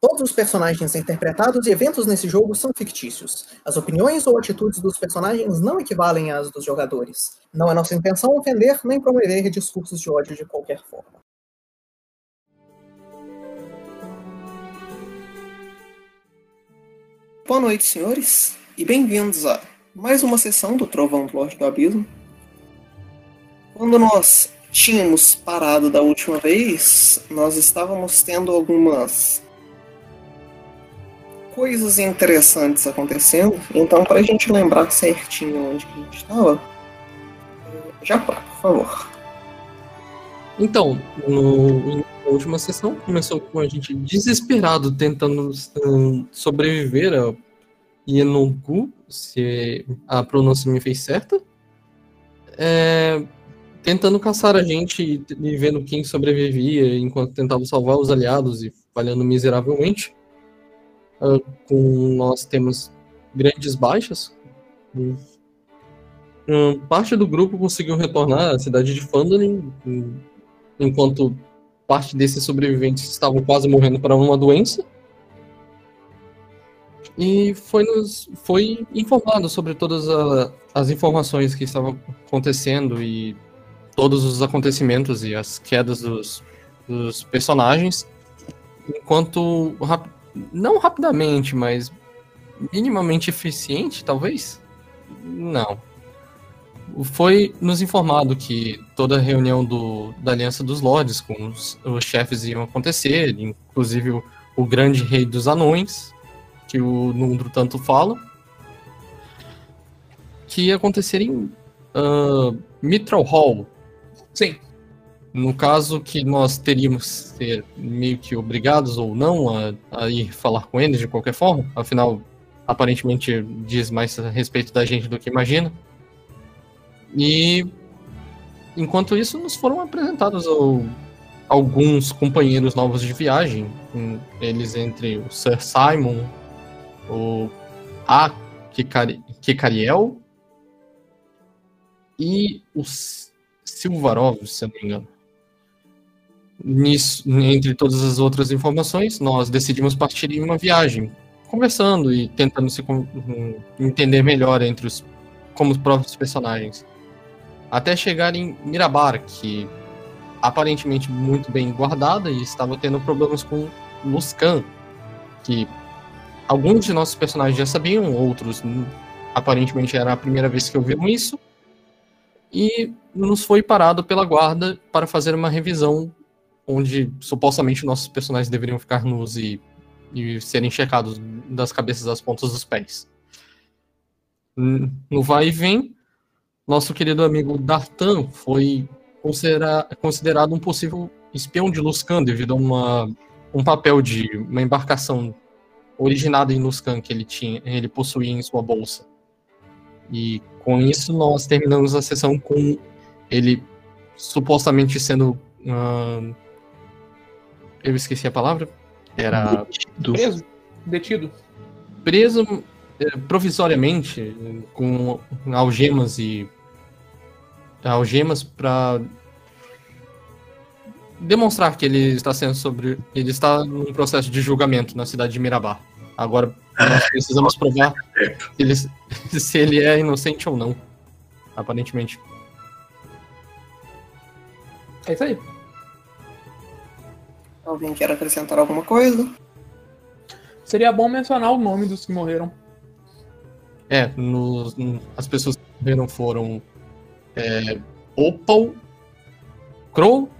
Todos os personagens interpretados e eventos nesse jogo são fictícios. As opiniões ou atitudes dos personagens não equivalem às dos jogadores. Não é nossa intenção ofender nem promover discursos de ódio de qualquer forma. Boa noite, senhores, e bem-vindos a mais uma sessão do Trovão do Lorde do Abismo. Quando nós tínhamos parado da última vez, nós estávamos tendo algumas coisas interessantes acontecendo. Então, para a gente lembrar certinho onde a gente estava, já por favor. Então, no, na última sessão começou com a gente desesperado tentando um, sobreviver a Yenongu, se a pronúncia me fez certa. É, tentando caçar a gente e vendo quem sobrevivia enquanto tentava salvar os aliados e falhando miseravelmente. Com nós temos grandes baixas. Uh, parte do grupo conseguiu retornar à cidade de Fandolin, enquanto parte desses sobreviventes estavam quase morrendo para uma doença. E foi, nos, foi informado sobre todas a, as informações que estavam acontecendo e todos os acontecimentos e as quedas dos, dos personagens, enquanto não rapidamente, mas minimamente eficiente, talvez? Não. Foi nos informado que toda a reunião do, da Aliança dos Lords com os, os chefes iam acontecer, inclusive o, o, grande rei dos anões, que o Nundro tanto fala, que ia acontecer em uh, Mithril Hall. Sim. No caso que nós teríamos ser meio que obrigados ou não a, a, ir falar com eles de qualquer forma, afinal, aparentemente diz mais a respeito da gente do que imagina. E enquanto isso, nos foram apresentados ao, alguns companheiros novos de viagem, eles entre o Sir Simon, o A. Kikariel e o Silvarov, se eu não me engano. Nisso, entre todas as outras informações, nós decidimos partir em uma viagem, conversando e tentando se entender melhor entre os como os próprios personagens. Até chegar em Mirabar, que aparentemente muito bem guardada e estava tendo problemas com Luskan, que alguns de nossos personagens já sabiam, outros aparentemente era a primeira vez que ouviram isso. E nos foi parado pela guarda para fazer uma revisão onde supostamente nossos personagens deveriam ficar nus e, e serem checados das cabeças às pontas dos pés. No vai e vem, nosso querido amigo Dartan foi considera considerado um possível espião de Luskan devido a uma, um papel de uma embarcação originada em Luskan que ele tinha, ele possuía em sua bolsa. E com isso nós terminamos a sessão com ele supostamente sendo uh, eu esqueci a palavra. Era. Detido. Preso. Detido. Preso é, provisoriamente com algemas e. algemas para demonstrar que ele está sendo sobre. Ele está num processo de julgamento na cidade de Mirabá. Agora nós precisamos provar se ele, se ele é inocente ou não. Aparentemente. É isso aí. Alguém quer acrescentar alguma coisa? Seria bom mencionar o nome dos que morreram. É, nos, as pessoas que morreram foram é, Opal, Crow,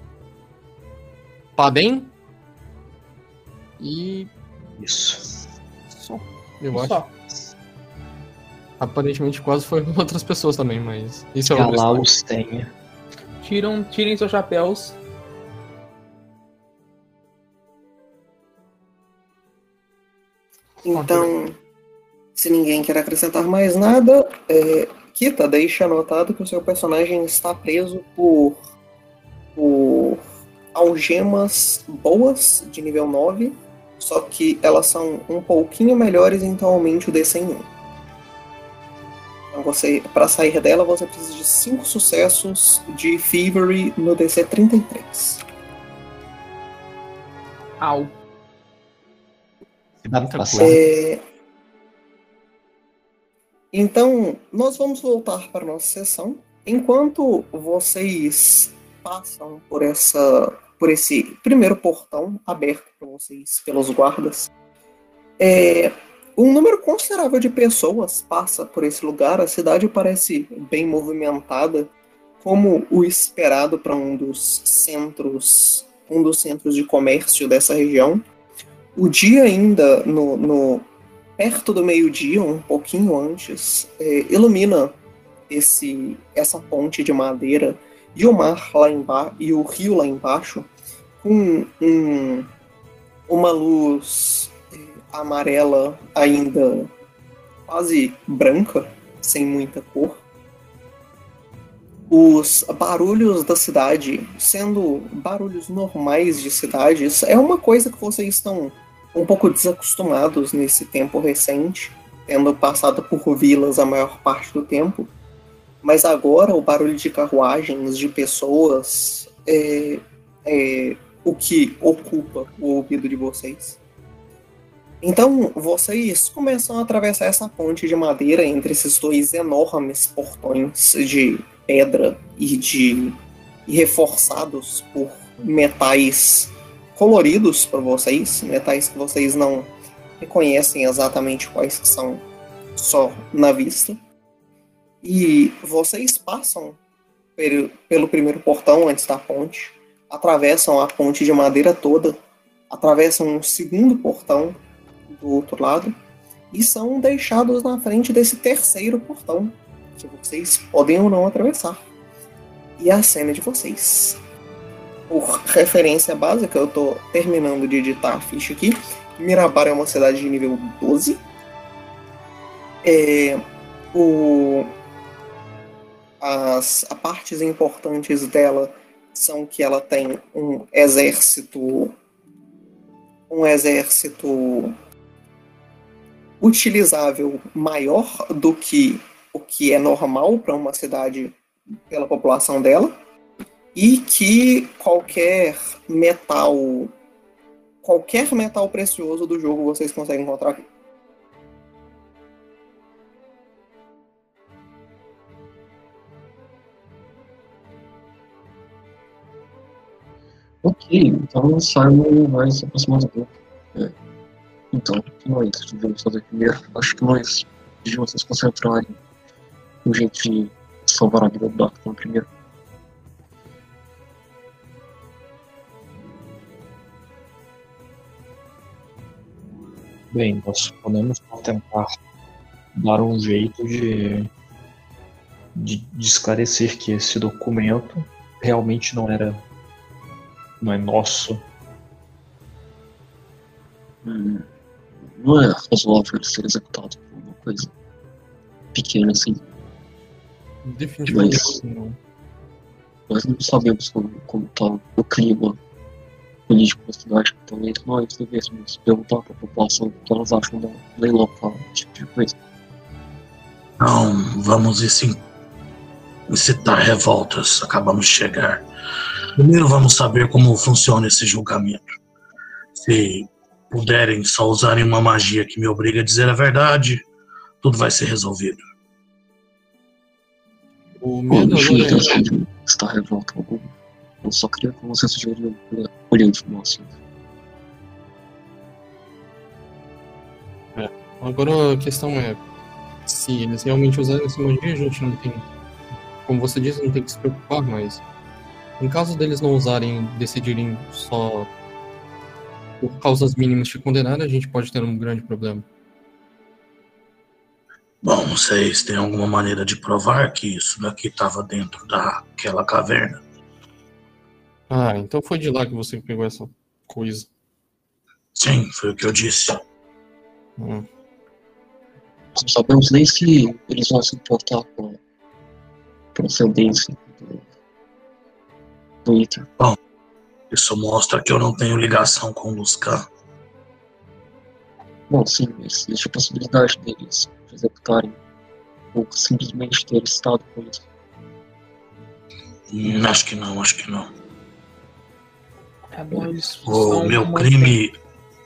Padem e. Isso. Só, eu Só. acho. Aparentemente quase foram outras pessoas também, mas. Isso é o tenha. Tiram, tirem seus chapéus Então, se ninguém quer acrescentar mais nada, é, Kita, deixa anotado que o seu personagem está preso por, por algemas boas de nível 9, só que elas são um pouquinho melhores, então aumente o DC em 1. Então você, para sair dela, você precisa de 5 sucessos de Thievery no DC 33. Au. Dá. É, Então, nós vamos voltar para a nossa sessão. Enquanto vocês passam por essa, por esse primeiro portão aberto para vocês pelos guardas, é, um número considerável de pessoas passa por esse lugar. A cidade parece bem movimentada, como o esperado para um dos centros, um dos centros de comércio dessa região. O dia ainda no, no- perto do meio-dia, um pouquinho antes, é, ilumina esse essa ponte de madeira e o mar lá embaixo e o rio lá embaixo com um, uma luz é, amarela ainda quase branca, sem muita cor. Os barulhos da cidade, sendo barulhos normais de cidades, é uma coisa que vocês estão um pouco desacostumados nesse tempo recente, tendo passado por vilas a maior parte do tempo. Mas agora o barulho de carruagens, de pessoas, é, é o que ocupa o ouvido de vocês. Então vocês começam a atravessar essa ponte de madeira entre esses dois enormes portões de pedra e de e reforçados por metais coloridos para vocês, metais que vocês não reconhecem exatamente quais que são só na vista. E vocês passam pelo, primeiro portão antes da ponte, atravessam a ponte de madeira toda, atravessam um segundo portão do outro lado e são deixados na frente desse terceiro portão que vocês podem ou não atravessar. E a cena de vocês. Por referência básica, eu tô terminando de editar a ficha aqui. Mirabar é uma cidade de nível 12. É, o, as a partes importantes dela são que ela tem um exército um exército utilizável maior do que o que é normal para uma cidade pela população dela e que qualquer metal qualquer metal precioso do jogo vocês conseguem encontrar aqui. Ok, então o Simon vai se aproximar do grupo. É. Então, o que nós devemos fazer primeiro? Acho que nós devíamos nos concentrar em um jeito de salvar a vida do Doctor primeiro. Bem, nós podemos tentar dar um jeito de, de, de esclarecer que esse documento realmente não era. não é nosso. Hum, não é razoável ele ser executado por uma coisa pequena assim. Definitivamente Mas- não. Nós não sabemos como, como tá o clima político da cidade, talvez nós devêssemos perguntar para a população o que elas acham da lei local, esse tipo de coisa. Não, vamos incitar revoltas. Acabamos de chegar. Primeiro vamos saber como funciona esse julgamento. Se puderem só usarem uma magia que me obriga a dizer a verdade, tudo vai ser resolvido. O Eu medo não tinha agora é intenção de estar revolta alguma. Eu só queria que você sugeriu para olhar informação. Agora a questão é se eles realmente usarem essa magia, a gente não tem. Como você disse, não tem que se preocupar, mas em caso deles não usarem decidirem só por causas mínimas te condenar, a gente pode ter um grande problema. Bom, vocês têm alguma maneira de provar que isso daqui estava dentro daquela caverna? Ah, então foi de lá que você pegou essa coisa. Sim, foi o que eu disse. Hum. Não sabemos nem se eles vão se importar com a procedência do, do item. Isso mostra que eu não tenho ligação com o Luscan. Bom, sim, mas existe a possibilidade deles executarem ou simplesmente ter estado com isso. Hum, acho que não, acho que não. Bom eles O meu crime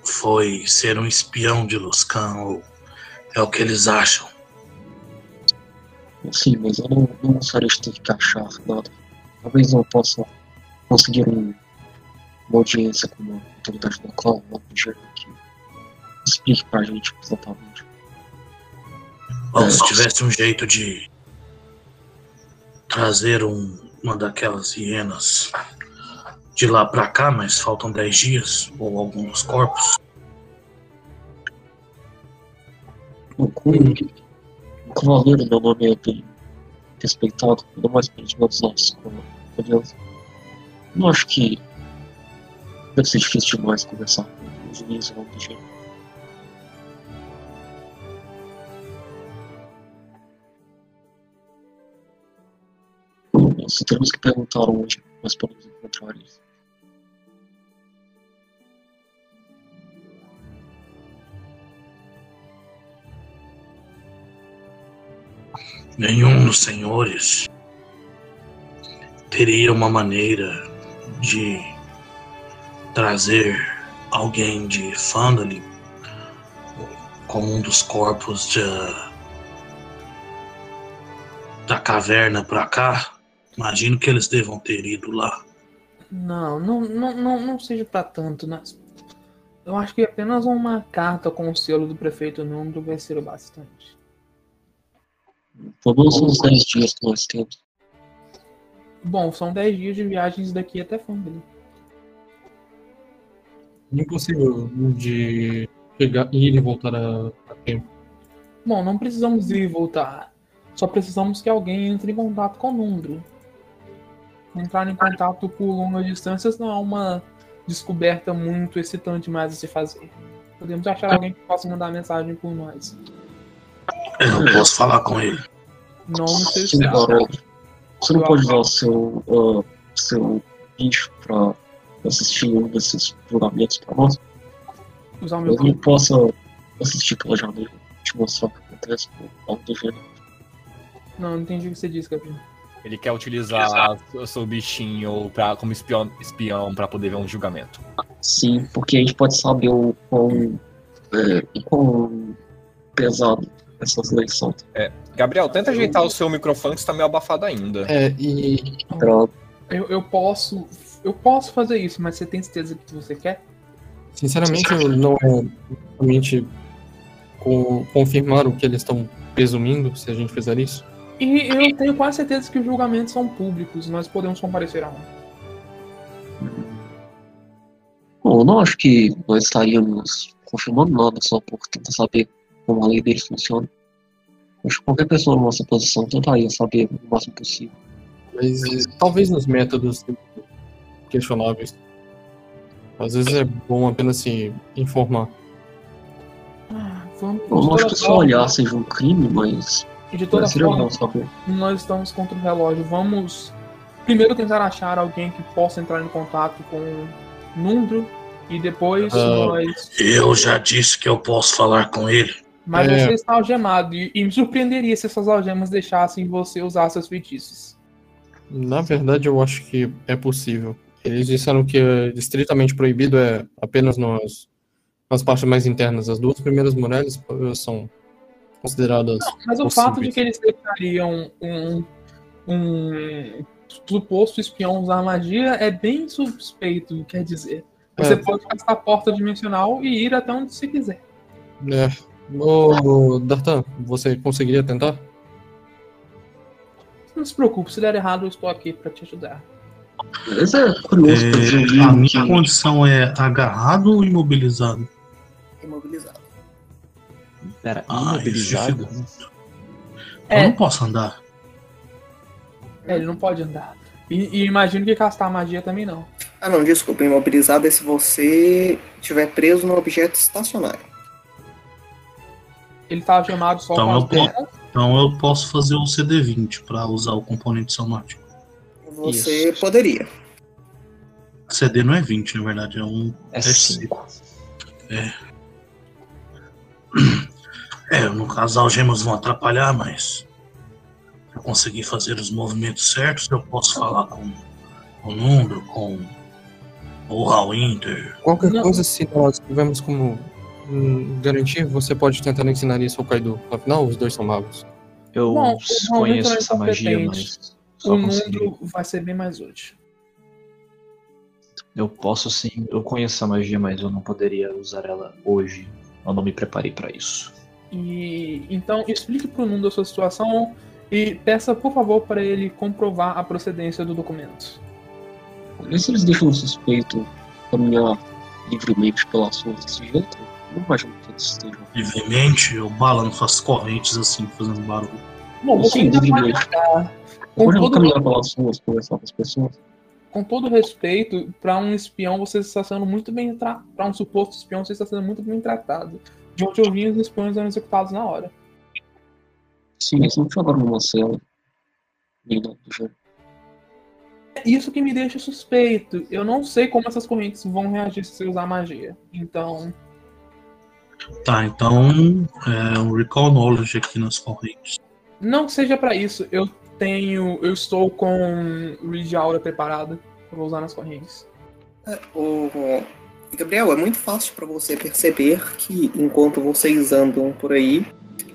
foi ser um espião de Luscan, ou é o que eles acham. Sim, mas eu não, não gostaria de ter que achar nada. Talvez eu possa conseguir um, uma audiência com uma autoridade local, uma jeito que explique pra gente exatamente. Bom, É. se tivesse um jeito de trazer um- uma daquelas hienas de lá pra cá, mas faltam 10 dias, ou alguns corpos. O cavaleiro, meu nome é bem respeitado, ainda mais pelos meus a aliança. Não acho que deve ser difícil demais conversar com os juízes ou algo do. Nós temos que perguntar onde nós podemos encontrar eles. Nenhum dos senhores teria uma maneira de trazer alguém de Fandali como um dos corpos de, da caverna pra cá. Imagino que eles devam ter ido lá. Não, não, não, não, não seja pra tanto, né? Eu acho que apenas uma carta com o selo do prefeito Nundo vai ser o bastante. Menos uns 10 dias que nós temos. Bom, são 10 dias de viagens daqui até Fandali. Impossível de chegar, ir e voltar a, a tempo. Bom, não precisamos ir e voltar. Só precisamos que alguém entre em contato com o Nundro. Entrar em contato por longas distâncias não é uma descoberta muito excitante mais a se fazer. Podemos achar alguém que possa mandar mensagem por nós. Eu não posso falar com ele. Não seu Sim, estado. Harold. Você não pode usar o seu, ah, seu bicho pra assistir um desses julgamentos pra nós? Usar o meu Eu não possa assistir pela janela te mostrar o que acontece algo do gênero. Não, não entendi o que você disse, Gabriel. Ele quer utilizar o seu bichinho pra, como espião, espião para poder ver um julgamento. Sim, porque a gente pode saber o quão, é, o quão pesado essas leis são. Gabriel, tenta ajeitar o seu microfone que está meio abafado ainda. É, e Droga. Eu, eu posso. Eu posso fazer isso, mas você tem certeza que você quer? sinceramente eu não é realmente co- confirmar o que eles estão presumindo se a gente fizer isso. E eu tenho quase certeza que os julgamentos são públicos, nós podemos comparecer a um. Bom, eu não acho que nós estaríamos confirmando nada só por tentar saber como a lei deles funciona. Acho que qualquer pessoa na nossa posição tentaria saber o máximo possível. Mas eh, talvez nos métodos questionáveis. Às vezes é bom apenas se informar. Ah, vamos, Eu não acho que só olhar seja um crime, mas De toda forma, nós estamos contra o relógio. Vamos primeiro tentar achar alguém que possa entrar em contato com o Nundro e depois Ah. nós. Eu já disse que eu posso falar com ele. Mas É. você está algemado e, e me surpreenderia se essas algemas deixassem você usar seus feitiços. Na verdade, eu acho que é possível. Eles disseram que é estritamente proibido é apenas nas, nas partes mais internas. As duas primeiras muralhas são consideradas. Mas o Possíveis. fato de que eles deixariam um, um suposto espião usar magia é bem suspeito, quer dizer. Você É. pode gastar a porta dimensional e ir até onde você quiser. É. Ô, Dartan, você conseguiria tentar? Não se preocupe, se der errado, eu estou aqui para te ajudar. Mas é curioso É, a minha condição é agarrado ou imobilizado? Imobilizado. Pera, Ah, imobilizado? isso É. Eu não posso andar. É, ele não pode andar. E, e imagino que castar magia também não. Ah, não, desculpa. Imobilizado é se você estiver preso num objeto estacionário. Ele tá algemado só Então com eu posso. Então eu posso fazer o CD20 para usar o componente somático. Você poderia. CD não é 20, na verdade, é um. É É 5. É, no caso, as algemas vão atrapalhar, mas. Se eu conseguir fazer os movimentos certos, eu posso falar com o Nundo, com ou Hallwinter. Qualquer Não. coisa, se nós tivermos como hum, garantir, você pode tentar ensinar isso ao Kaido. Afinal, os dois são magos. Eu Bom, o conheço é essa magia, mas só O mundo vai ser bem mais útil. Eu posso sim, eu conheço essa magia, mas eu não poderia usar ela hoje. Eu não me preparei pra isso. E então explique pro Nundo a sua situação e peça, por favor, para ele comprovar a procedência do documento. E se eles deixam o suspeito caminhar livremente pelas ruas desse jeito? Eu Não imagino que eles estejam. Livremente, eu balanço as correntes assim, fazendo barulho. Bom, você Sim, livremente. Com Pode todo, caminhar pelas ruas, conversar com as pessoas. com todo respeito, para um espião você está sendo muito bem tratado. Para um suposto espião você está sendo muito bem tratado. De onde eu vim, os espiões eram executados na hora. Sim, eles não jogaram. Nem nada do gênero. É Isso que me deixa suspeito. Eu não sei como essas correntes vão reagir se você usar magia. Então, Tá, então é um recall knowledge aqui nas correntes. não que seja para isso. Eu tenho, eu estou com Read Aura preparada. Eu vou usar nas correntes. O Gabriel, é muito fácil para você perceber que enquanto vocês andam por aí,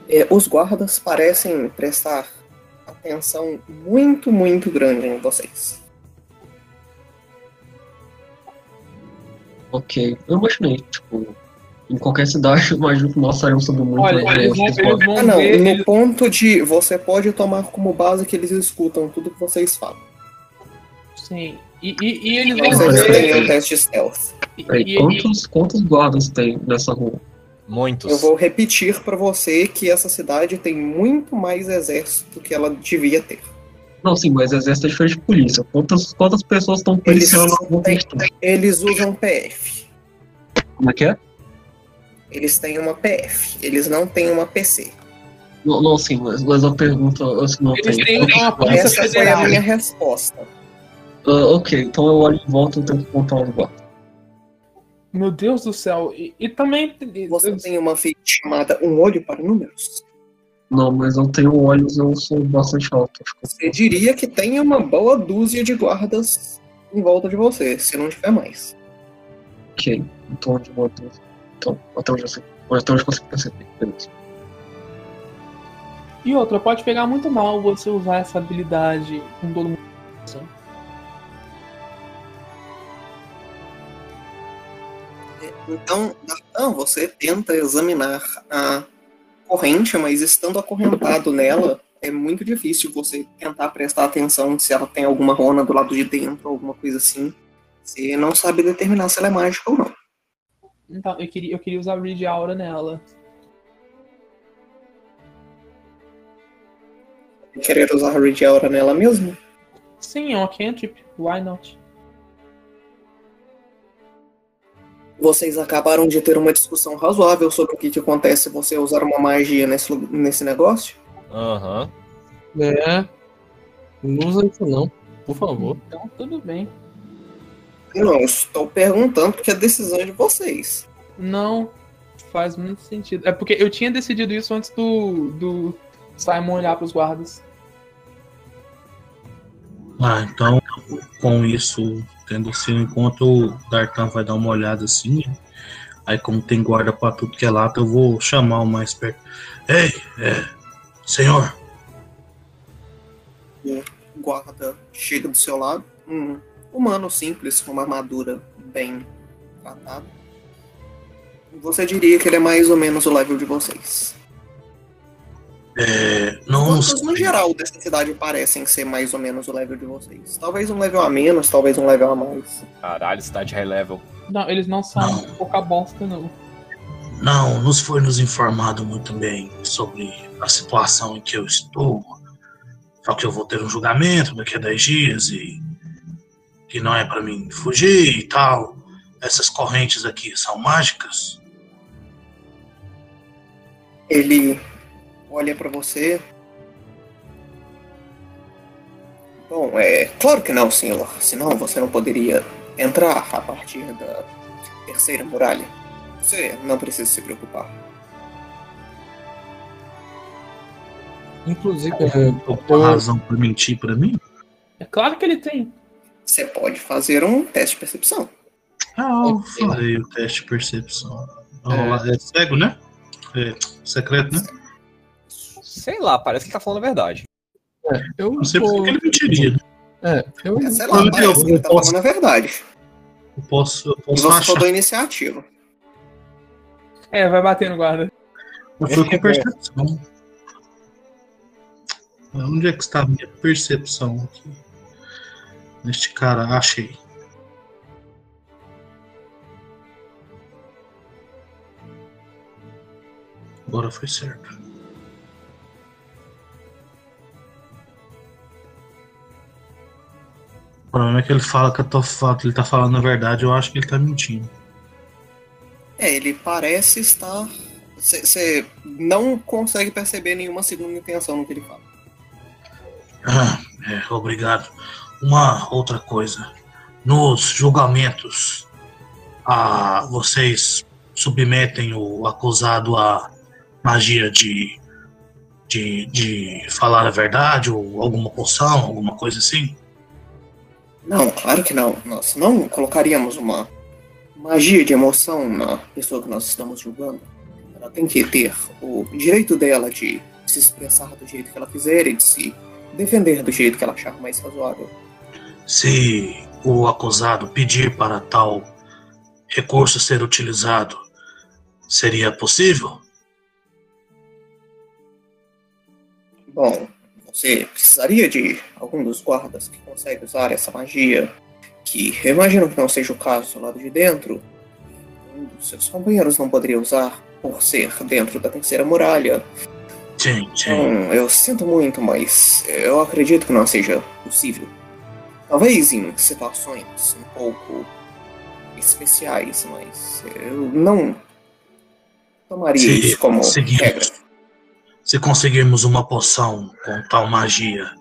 é, os guardas parecem prestar atenção muito, muito grande em vocês. Ok, eu imaginei, tipo, em qualquer cidade, eu imagino que nós saímos sobre muito. Olha, eles vão, eles vão Ah, não, ver. no eles- ponto de você pode tomar como base que eles escutam tudo que vocês falam. Sim. E, e, e eles vão têm um teste stealth. e- e- quantos, quantos guardas tem nessa rua? Muitos. Eu vou repetir para você que essa cidade tem muito mais exército que ela devia ter. Não, sim, mas exército é diferente de polícia. Quantas, quantas pessoas estão policiando a rua? Eles usam PF. Como é que é? Eles têm uma PF. Eles não têm uma PC. Não, não sim, mas, mas a pergunta eu se não Eles tem. têm uma polícia Essa foi a minha resposta. Ah, ok, então eu olho em volta e tento contar os guardas. Meu Deus do céu. E, e também. Você tem uma feita chamada Um Olho para Números. Não, mas eu tenho olhos, eu sou bastante alto. Você diria que tem uma boa dúzia de guardas em volta de você, se não tiver mais. Ok, então de uma dúzia. Então, até onde eu sei. Até onde eu consigo perceber. Beleza. E outra, pode pegar muito mal você usar essa habilidade com todo mundo. Então, Dartan, você tenta examinar a corrente, mas estando acorrentado nela, é muito difícil você tentar prestar atenção se ela tem alguma rona do lado de dentro, alguma coisa assim. Você não sabe determinar se ela é mágica ou não. Então, eu queria, eu queria usar Read Aura nela. Querer usar a Read Aura nela mesmo? Sim, é uma cantrip. Why not? Vocês acabaram de ter uma discussão razoável sobre o que, que acontece se você usar uma magia nesse, nesse negócio? Aham. É. Não usa isso não, por favor. Então, tudo bem. Não, estou perguntando porque a decisão é de vocês. Não faz muito sentido. É porque eu tinha decidido isso antes do, do Simon olhar pros guardas. Ah, então, com isso, tendo sido enquanto o Dartan vai dar uma olhada assim, aí como tem guarda pra tudo que é lado, eu vou chamar o mais perto. Ei, é, senhor, O guarda chega do seu lado, um humano simples, com uma armadura bem tratada. Você diria que ele é mais ou menos o level de vocês. É, não Todos, no geral, dessa cidade parecem ser mais ou menos o level de vocês. Talvez um level a menos, talvez um level a mais. Caralho, cidade high level. Não, eles não são Não. pouca bosta, não. Não, nos foi nos informado muito bem sobre a situação em que eu estou. Só que eu vou ter um julgamento daqui a 10 dias e que não é pra mim fugir e tal. Essas correntes aqui são mágicas? Ele olha pra você. Bom, é claro que não, senhor. Senão você não poderia entrar a partir da terceira muralha. Você não precisa se preocupar. Inclusive, é, Alguma razão pra mentir pra mim? É claro que ele tem. Você pode fazer um teste de percepção. Ah, eu falei o teste de percepção. É, é cego, né? É secreto, né? Sei lá, parece que ele tá falando a verdade. É, eu Não sei porque ele mentiria. É, eu, É, sei lá, Eu- parece que ele tá posso- falando a verdade. Eu posso, eu E posso você achar. falou iniciativa. É, vai bater no guarda. Eu fui com percepção. Onde é que está a minha percepção aqui? Neste cara, achei. Agora foi certo. O problema é que ele fala que, eu tô, que ele tá falando a verdade, eu acho que ele tá mentindo. É, ele parece estar. Você não consegue perceber nenhuma segunda intenção no que ele fala. Ah, é, obrigado. Uma outra coisa. Nos julgamentos, ah, vocês submetem o acusado à magia de, de, de falar a verdade ou alguma poção, alguma coisa assim? Não, claro que não. Nós não colocaríamos uma magia de emoção na pessoa que nós estamos julgando. Ela tem que ter o direito dela de se expressar do jeito que ela quiser e de se defender do jeito que ela achar mais razoável. Se o acusado pedir para tal recurso ser utilizado, seria possível? Bom, você precisaria de algum dos guardas que consegue usar essa magia, que eu imagino que não seja o caso do lado de dentro. Um dos seus companheiros não poderia usar por ser dentro da terceira muralha. Sim, sim. Então, eu sinto muito, mas eu acredito que não seja possível. Talvez em situações um pouco especiais, mas eu não tomaria Se isso como regra. Se conseguirmos uma poção com tal magia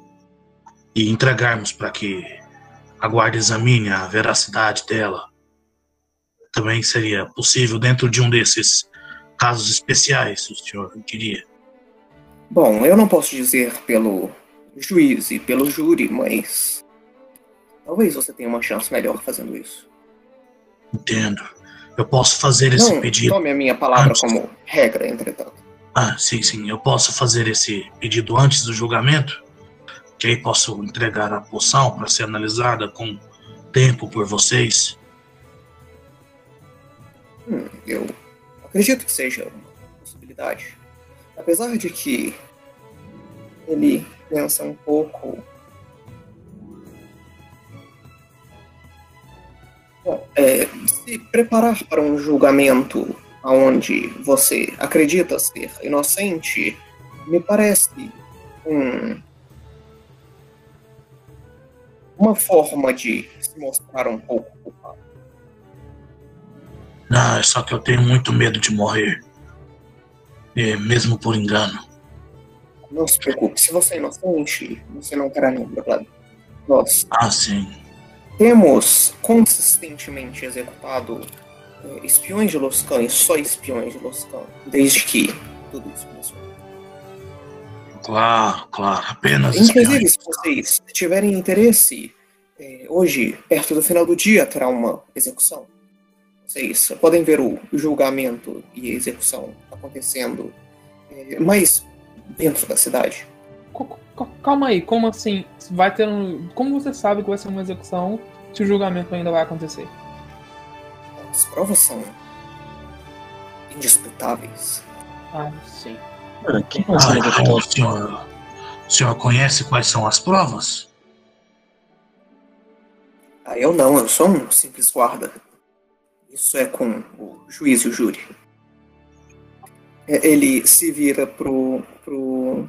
e entregarmos para que a guarda examine a veracidade dela, também seria possível dentro de um desses casos especiais, o senhor diria. Bom, eu não posso dizer pelo juiz e pelo júri, mas talvez você tenha uma chance melhor fazendo isso. Entendo. Eu posso fazer esse não pedido. tome a minha palavra antes. como regra, entretanto. Ah, sim, sim. Eu posso fazer esse pedido antes do julgamento? Que aí posso entregar a poção para ser analisada com tempo por vocês. Hum, eu acredito que seja uma possibilidade. Apesar de que ele pensa um pouco. Bom, é, se preparar para um julgamento onde você acredita ser inocente me parece um, uma forma de se mostrar um pouco culpado. Ah, só que eu tenho muito medo de morrer. É, mesmo por engano. Não se preocupe, se você é inocente, você não terá nenhum problema. Nós Ah, sim. temos consistentemente executado espiões de Loscan e só espiões de Loscan, desde que tudo isso começou. Claro, claro. Apenas Inclusive, espiões. se vocês tiverem interesse, eh, hoje, perto do final do dia, terá uma execução. Vocês podem ver o julgamento e a execução acontecendo eh, mais dentro da cidade. Calma aí, como assim? Vai ter um. Como você sabe que vai ser uma execução se o julgamento ainda vai acontecer? As provas são indisputáveis. Ah, sim. É, vai ser Ah, o senhor, o senhor conhece quais são as provas? Ah, eu não, eu sou um simples guarda. Isso é com o juiz e o júri. É, Ele se vira pro, pro,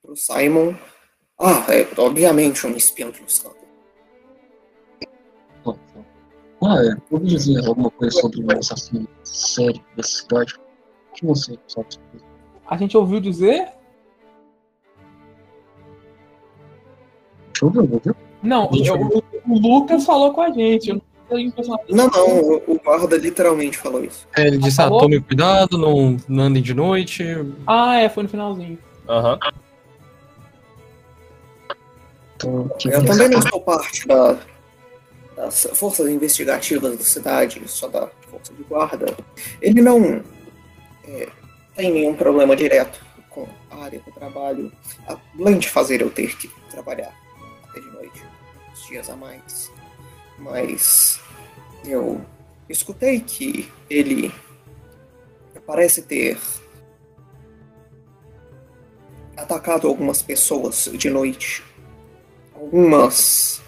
pro Simon. Ah, é obviamente um espião de Luscan. Ah, é. Vou dizer alguma coisa sobre um assassino sério dessa cidade. O que você sabe sobre isso? A gente ouviu dizer? Deixa eu ver, vou ver. Não, eu o, o Lucas falou com a gente. Eu não. Não, não, o, guarda literalmente falou isso. É, ele disse, ah, Falou? tome cuidado, não, não andem de noite. Ah, é, foi no finalzinho. Aham. Quem Eu também não sou parte da, das forças investigativas da cidade, só da força de guarda, ele não é, tem nenhum problema direto com a área do trabalho, além de fazer eu ter que trabalhar até de noite, uns dias a mais. Mas eu escutei que ele parece ter atacado algumas pessoas de noite. Algumas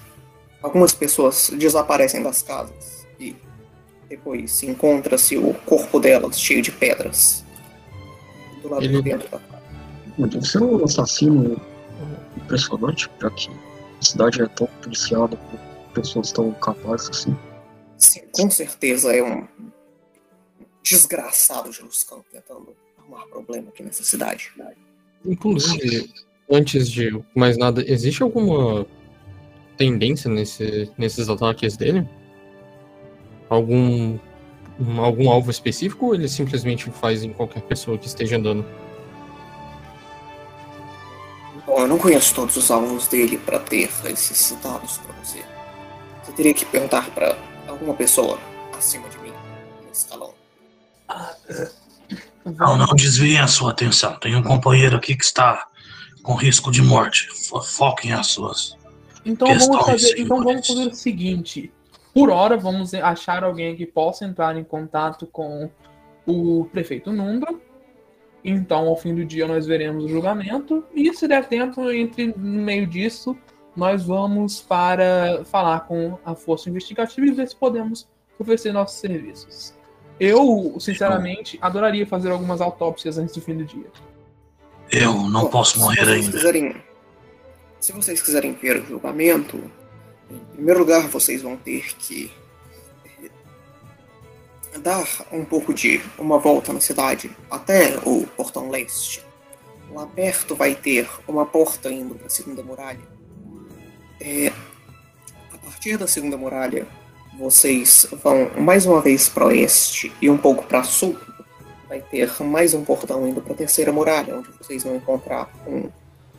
algumas pessoas desaparecem das casas e depois encontra-se o corpo delas cheio de pedras do lado Ele- de dentro da casa. Deve ser um assassino impressionante, já que a cidade é tão policiada por pessoas tão capazes assim. Sim, com certeza é um desgraçado de Luscan tentando arrumar problema aqui nessa cidade. Inclusive, antes de mais nada, existe alguma tendência nesse, nesses ataques dele? Algum, um- algum alvo específico ou ele simplesmente faz em qualquer pessoa que esteja andando? Bom, eu não conheço todos os alvos dele para ter esses dados para você. Você teria que perguntar para alguma pessoa acima de mim, no escalão. Não, não desviem a sua atenção. Tem um companheiro aqui que está com risco de morte. Fo- Foquem as suas. Então vamos, fazer, então vamos fazer o seguinte. Por hora, vamos achar alguém que possa entrar em contato com o prefeito Numbra. Então, ao fim do dia, nós veremos o julgamento. E se der tempo, entre no meio disso, nós vamos para falar com a força investigativa e ver se podemos oferecer nossos serviços. Eu, sinceramente, adoraria fazer algumas autópsias antes do fim do dia. Eu não Bom, posso se morrer vocês ainda. Quiserem, se vocês quiserem ver o julgamento, em primeiro lugar vocês vão ter que eh, dar um pouco de uma volta na cidade até o portão leste. Lá perto vai ter uma porta indo para a segunda muralha. É, a partir da segunda muralha, vocês vão mais uma vez para oeste e um pouco para sul vai ter mais um portão indo para a terceira muralha, onde vocês vão encontrar um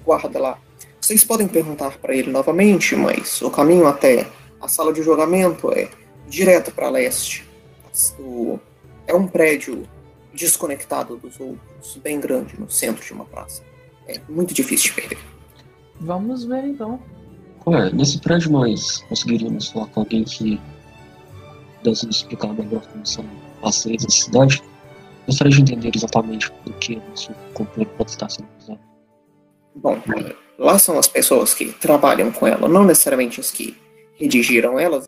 guarda lá. Vocês podem perguntar para ele novamente, mas o caminho até a sala de julgamento é direto para leste. O- é um prédio desconectado dos outros, bem grande, no centro de uma praça. É muito difícil de perder. Vamos ver então. Ué, nesse prédio nós conseguiríamos falar com alguém que pudesse nos explicar melhor como são as leis da cidade. Gostaria de entender exatamente por que nosso companheiro pode estar sendo acusado. Bom, lá são as pessoas que trabalham com ela, não necessariamente as que redigiram elas.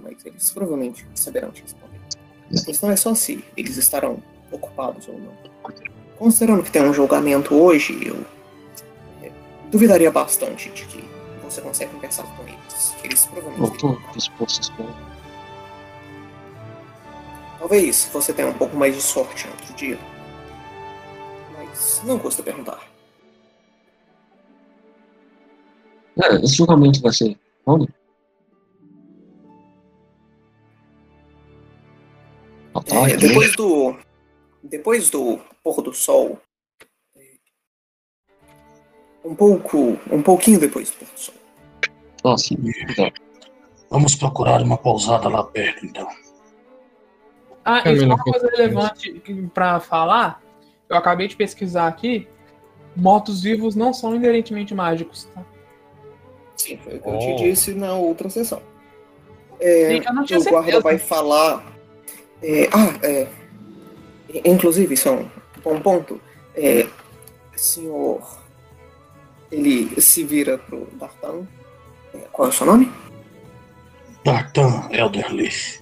Mas eles provavelmente saberão te responder. A questão é só se eles estarão ocupados ou não. Considerando que tem um julgamento hoje, eu é, duvidaria bastante de que você consegue conversar com eles. Eles Eu provavelmente. disposto a esperar. Talvez você tenha um pouco mais de sorte no outro dia. Mas não custa perguntar. É, esse julgamento vai ser quando? À É, depois do. Depois do pôr do sol. Um pouco. Um pouquinho depois do pôr do sol. Ah, sim. Obrigado. Vamos procurar uma pousada lá perto, então. Ah, e só uma coisa relevante pra falar, eu acabei de pesquisar aqui, mortos-vivos não são inerentemente mágicos, tá? Sim, foi o que eu Oh. te disse na outra sessão. É, Sim, eu o guarda certeza. vai falar. é, ah, é. Inclusive, isso é um bom ponto. É, senhor. Ele se vira pro Dartan. É, qual é o seu nome? Dartan Elderleaf.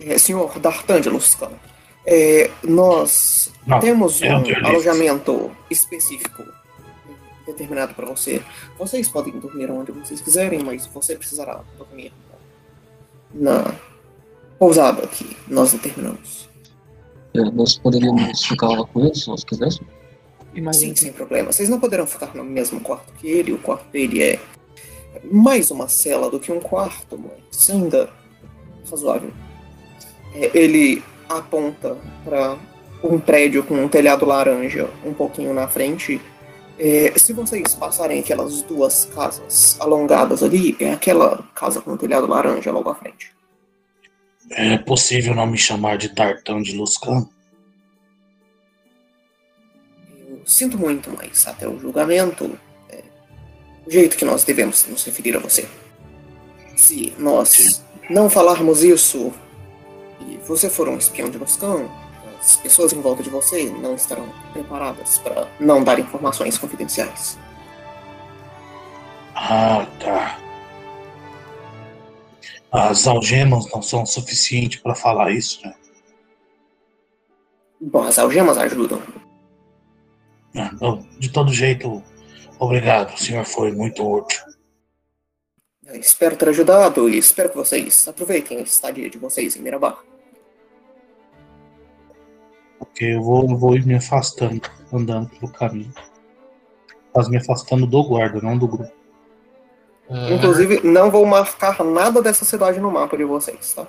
É, senhor Dartan de Luscan. É, nós Não, temos um alojamento específico determinado para você. Vocês podem dormir onde vocês quiserem, mas você precisará dormir na pousada que nós determinamos. É, nós poderíamos ficar lá com ele se nós quiséssemos. Imagina. Sim, sem problema. Vocês não poderão ficar no mesmo quarto que ele. O quarto dele é mais uma cela do que um quarto, mas ainda razoável. É, ele aponta para um prédio com um telhado laranja um pouquinho na frente É, se vocês passarem aquelas duas casas alongadas ali, é aquela casa com o telhado laranja logo à frente. É possível não me chamar de Tartão de Luscan? Eu sinto muito, mas até o julgamento é o jeito que nós devemos nos referir a você. Se nós não falarmos isso e você for um espião de Luscan, as pessoas em volta de você não estarão preparadas para não dar informações confidenciais. Ah, tá. As algemas não são suficientes para falar isso, né? Bom, as algemas ajudam. Ah, De todo jeito, obrigado. O senhor foi muito útil. Espero ter ajudado e espero que vocês aproveitem a estadia de vocês em Mirabar. Porque eu vou, eu vou ir me afastando, andando pelo caminho. Mas me afastando do guarda, não do grupo. É, Inclusive, não vou marcar nada dessa cidade no mapa de vocês, tá?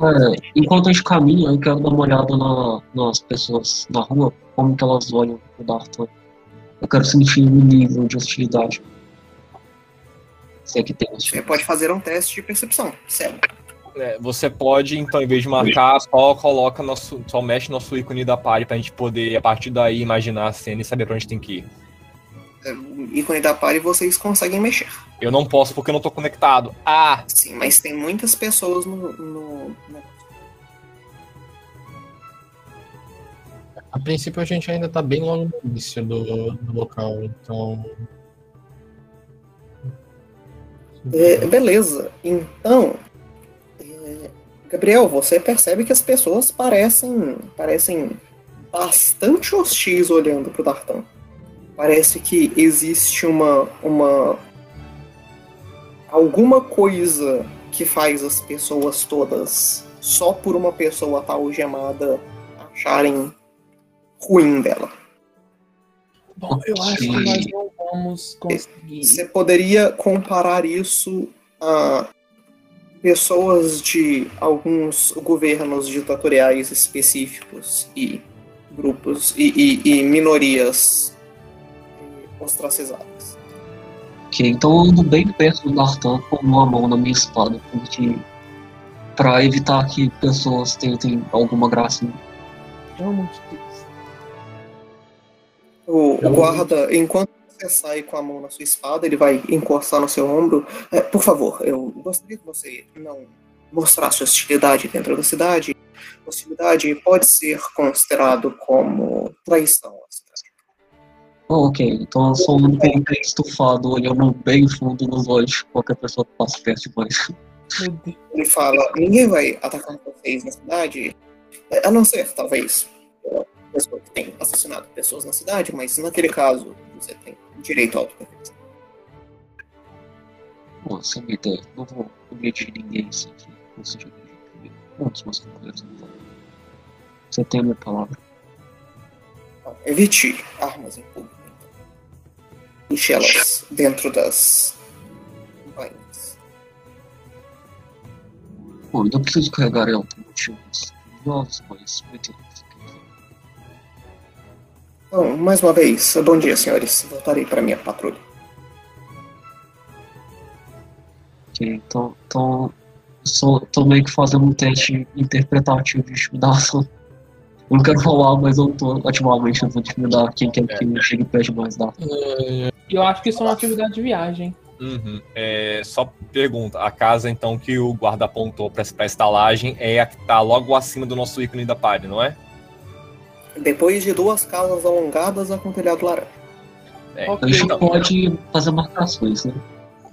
É, enquanto a gente caminha, eu quero dar uma olhada na- nas pessoas na rua, como que elas olham o Dartan. Eu quero sentir o nível de hostilidade. Se é que tem Você pode fazer um teste de percepção, sério. É, você pode, então, em vez de marcar, só coloca nosso. Só mexe nosso ícone da party pra gente poder, a partir daí, imaginar a cena e saber pra onde tem que ir. É, O ícone da party vocês conseguem mexer. Eu não posso porque eu não tô conectado. Ah! Sim, mas tem muitas pessoas no. no- no- A princípio a gente ainda tá bem logo no início do, do local, então. É, beleza, então. é, Gabriel, você percebe que as pessoas parecem. parecem bastante hostis olhando pro Dartan. Parece que existe uma. uma. alguma coisa que faz as pessoas todas, só por uma pessoa estar algemada, acharem ruim dela. Bom, eu acho que nós não vamos conseguir. Você poderia comparar isso a pessoas de alguns governos ditatoriais específicos e grupos e, e- e minorias eh, ostracizadas. Ok, então eu ando bem perto do Dartan com uma mão na minha espada, porque. pra evitar que pessoas tentem alguma graça. Eu muito triste. O, guarda, enquanto você sai com a mão na sua espada, ele vai encostar no seu ombro. Eh, por favor, eu gostaria que você não mostrasse hostilidade dentro da cidade. Hostilidade pode ser considerado como traição. Ah, ok, então eu com o pé estufado, olhando bem fundo nos olhos de qualquer pessoa que passe perto. Meu Deus. Ele fala: ninguém vai atacar vocês na cidade, eh, a não ser, talvez, pessoa que tem assassinado pessoas na cidade, mas naquele caso você tem direito à autodefesa. Bom, minha ideia. Não vou agredir ninguém assim que. Um dos meus companheiros não vão. Você tem a minha palavra. Então, evite armas em público. Então. Deixe elas dentro das bainhas. Bom, eu não preciso carregar ela por motivos religiosos, mas eu Então, mais uma vez, bom dia, senhores. Voltarei para minha patrulha. Ok, então, então só tô meio que fazendo um teste interpretativo de intimidação. Eu não quero falar, mas eu tô ativamente tentando intimidar quem quer que chegue perto mais da. E eu acho que isso é uma atividade de viagem. Uhum. É, só pergunta, a casa então que o guarda apontou pra, pra estalagem é a que tá logo acima do nosso ícone da party, não é? Depois de duas casas alongadas a com telhado laranja. É, Ok, A gente então- pode fazer marcações, né?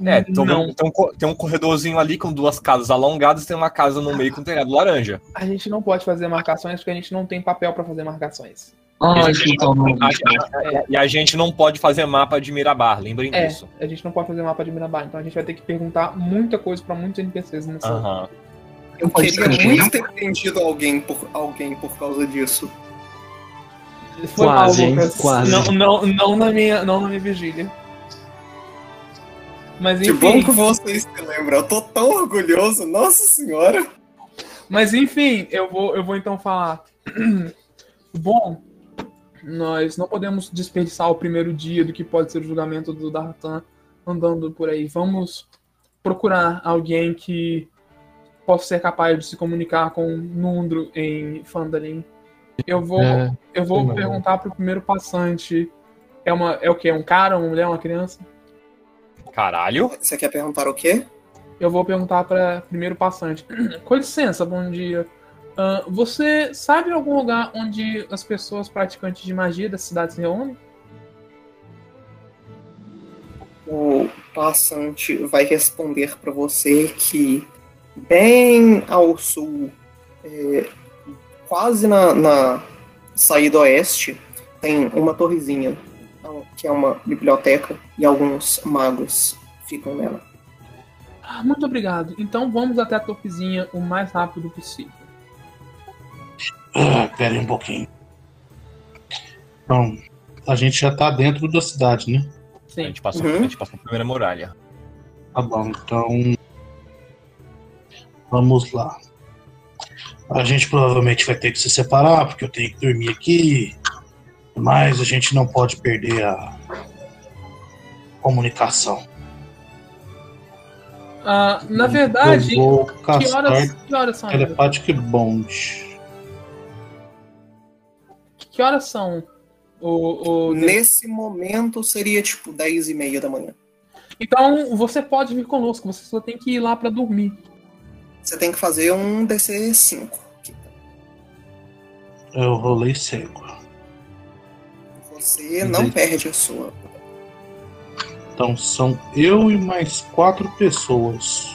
É, então não, tem, um, tem um corredorzinho ali com duas casas alongadas, tem uma casa no meio com telhado laranja. a gente não pode fazer marcações porque a gente não tem papel pra fazer marcações. Ah, E a gente- então não. a- a- E a gente não pode fazer mapa de Mirabar, lembrem É, disso. a gente não pode fazer mapa de Mirabar, então a gente vai ter que perguntar muita coisa pra muitos NPCs nessa. Aham. Eu queria muito ter prendido alguém por, alguém por causa disso. Foi Quase, mal, hein? Lucas. Quase. Não, não, não, na minha, não na minha vigília. Mas Que bom enfim, que vocês se lembram. Eu tô tão orgulhoso, nossa senhora. mas enfim, eu vou, eu vou então falar. Bom, Nós não podemos desperdiçar o primeiro dia do que pode ser o julgamento do Dartan andando por aí. Vamos procurar alguém que possa ser capaz de se comunicar com Nundro em Fandalin. Eu vou, É, eu vou sim, perguntar pro primeiro passante. É uma, é o quê? Um cara, uma mulher, uma criança? Caralho. Você quer perguntar o quê? Eu vou perguntar para primeiro passante. Com licença, bom dia. Ah, você sabe algum lugar onde as pessoas praticantes de magia da cidade se reúnem? O passante vai responder para você que bem ao sul, é, quase na, na saída oeste, tem uma torrezinha, que é uma biblioteca, e alguns magos ficam nela. Ah, muito obrigado. Então vamos até a torpezinha o mais rápido possível. Ah, pera aí um pouquinho. Então, a gente já tá dentro da cidade, né? A Sim. gente passou, Uhum. a gente passou a primeira muralha. Tá bom, então. Vamos lá. A gente provavelmente vai ter que se separar, porque eu tenho que dormir aqui. Mas a gente não pode perder a comunicação. Ah, na verdade, eu vou que horas, que horas são? ainda? Telepathic Bond. Que horas são? O, o... Nesse momento seria tipo 10 e meia da manhã. Então você pode vir conosco, você só tem que ir lá para dormir. Você tem que fazer um DC5. Eu rolei seco. Você não Entendi. perde a sua. Então são eu e mais quatro pessoas.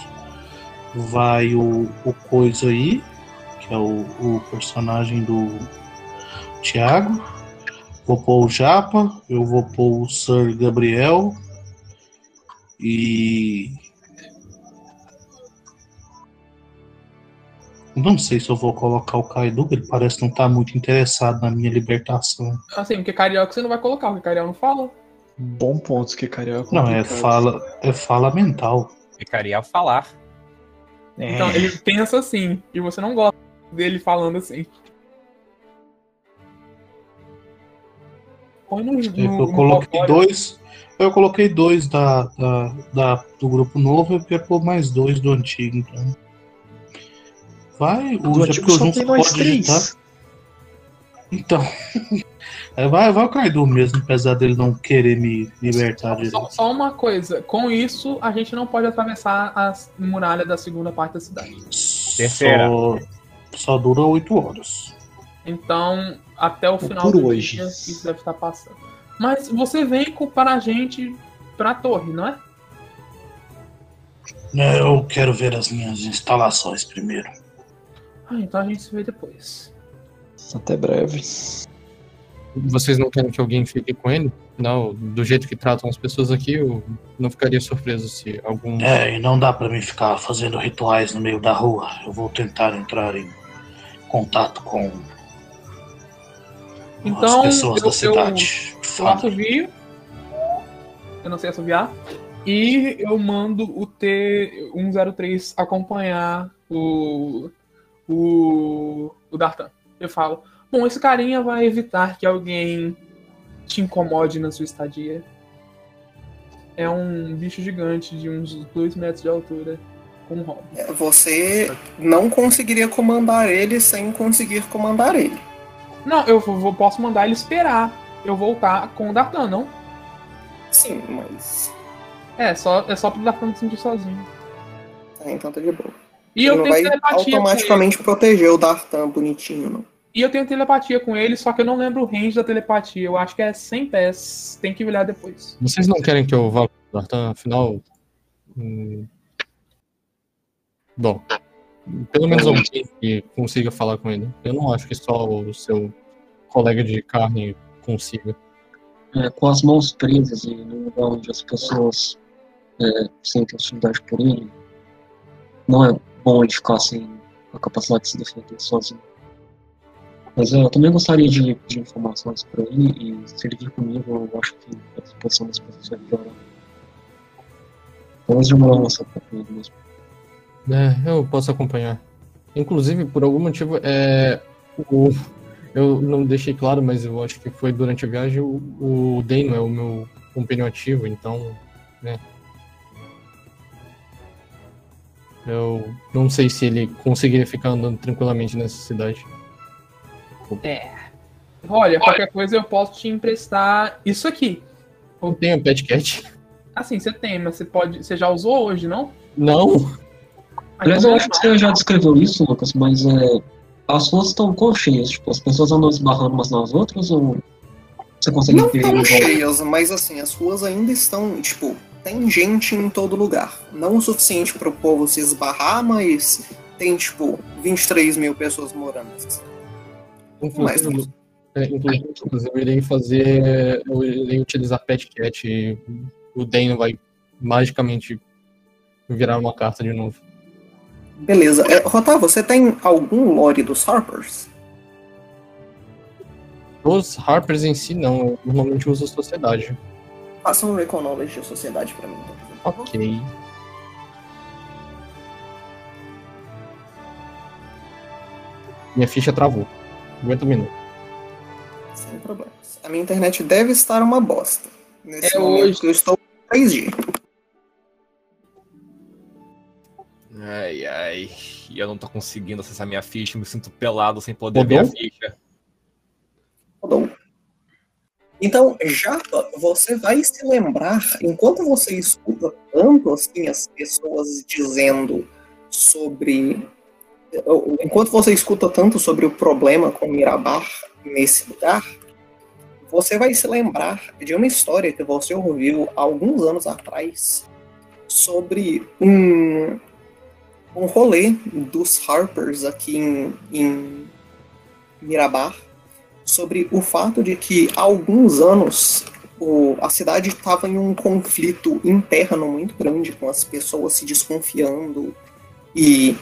Vai o, o Coisa aí, que é o, o personagem do Thiago. Vou pôr o Japa, eu vou pôr o Sir Gabriel. E. Não sei se eu vou colocar o Kaido, ele parece não estar muito interessado na minha libertação. Assim, porque carioca você não vai colocar, porque carioca não fala. Bom ponto que carioca. Não, é fala, é fala mental. Ficaria a falar. É. Então ele pensa assim, e você não gosta dele falando assim. Põe no, no, Eu no coloquei Valkyria. dois. Eu coloquei dois da, da, da- do grupo novo eu ia pôr mais dois do antigo, então. Vai, o Do já antigo só tem mais pode digitar. três. Então. É, vai, vai o Kaido mesmo, apesar dele não querer me libertar direito. Só, só uma coisa, com isso a gente não pode atravessar a muralha da segunda parte da cidade. Terceira. Só, só dura oito horas. Então, até o final por do hoje. dia, isso deve estar passando. Mas você vem com, para a gente pra torre, não é? É, Eu quero ver as minhas instalações primeiro. Ah, então a gente se vê depois. Até breve. Vocês não querem que alguém fique com ele? Não, do jeito que tratam as pessoas aqui, eu não ficaria surpreso se algum. É, e não dá pra mim ficar fazendo rituais no meio da rua. Eu vou tentar entrar em contato com Então, as pessoas eu- da eu- cidade. Eu assovio. Eu não sei assoviar. E eu mando o T103 acompanhar o. O. O Dartan. Eu falo: Bom, esse carinha vai evitar que alguém te incomode na sua estadia. É um bicho gigante de uns 2 metros de altura. Com hobby. É, Você não conseguiria comandar ele sem conseguir comandar ele. Não, eu vou, posso mandar ele esperar eu voltar com o Dartan, não? Sim, mas. É, só, é só pro Dartan se sentir sozinho. Ah, então tá de boa. E ele eu tenho vai telepatia com ele. automaticamente proteger o Dartan bonitinho, não. E eu tenho telepatia com ele, só que eu não lembro o range da telepatia. Eu acho que é 100 pés. Tem que olhar depois. Vocês não querem que eu vá com o Dartan? Afinal. hum, Bom. Pelo menos alguém que consiga falar com ele. Eu não acho que só o seu colega de carne consiga. É, com as mãos presas e no lugar onde as pessoas é, sentem hostilidade por ele, não é bom ele ficar sem a capacidade de se defender sozinho. Mas é, eu também gostaria de pedir informações para ele e se ele vir comigo, eu acho que a disposição das pessoas vai piorar. Vamos demorar uma certa com ele mesmo. É, eu posso acompanhar. Inclusive, por algum motivo, é, o, Eu não deixei claro, mas eu acho que foi durante a viagem. O, o Dano é o meu companheiro ativo, então. né. Eu não sei se ele conseguiria ficar andando tranquilamente nessa cidade. É. Olha, qualquer coisa eu posso te emprestar isso aqui. Eu tenho Pet Cat. Assim, você tem, mas você pode. Você já usou hoje, não? Não. Ah, Aliás, então eu acho que você já descreveu isso, Lucas, mas é, as ruas estão cheias? Tipo, as pessoas andam esbarrando umas nas outras ou você consegue Não ver tão em volta? cheias, mas assim, as ruas ainda estão, tipo, tem gente em todo lugar. Não o suficiente para o povo se esbarrar, mas tem, tipo, 23 mil pessoas morando. Inclusive, é, inclusive, eu irei fazer. Eu irei utilizar Pet Cat e o Dano vai magicamente virar uma carta de novo. Beleza. É, Rotá, você tem algum lore dos Harpers? Os Harpers em si, não. Eu normalmente uso Sociedade. Faça um Recon Knowledge de sociedade pra mim. favor. Ok. Minha ficha travou. Aguenta um minuto. Sem problemas. A minha internet deve estar uma bosta. Nesse É momento hoje. eu estou 3G. Ai, ai. E eu não tô conseguindo acessar minha ficha, me sinto pelado sem poder Rodou? ver a ficha. Rodou. Então, Japa, você vai se lembrar, enquanto você escuta tanto assim as pessoas dizendo sobre. Enquanto você escuta tanto sobre o problema com Mirabar nesse lugar, você vai se lembrar de uma história que você ouviu alguns anos atrás sobre um, um rolê dos Harpers aqui em, em Mirabar sobre o fato de que há alguns anos o- a cidade estava em um conflito interno muito grande, com as pessoas se desconfiando e,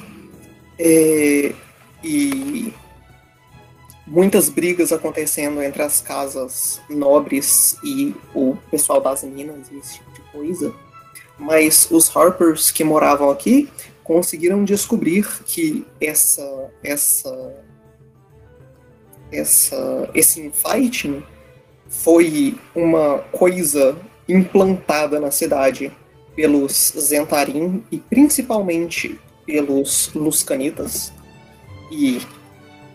é, e muitas brigas acontecendo entre as casas nobres e o pessoal das minas e esse tipo de coisa. Mas os Harpers que moravam aqui conseguiram descobrir que essa essa essa, esse infighting foi uma coisa implantada na cidade pelos Zentarim e principalmente pelos Luscanitas. E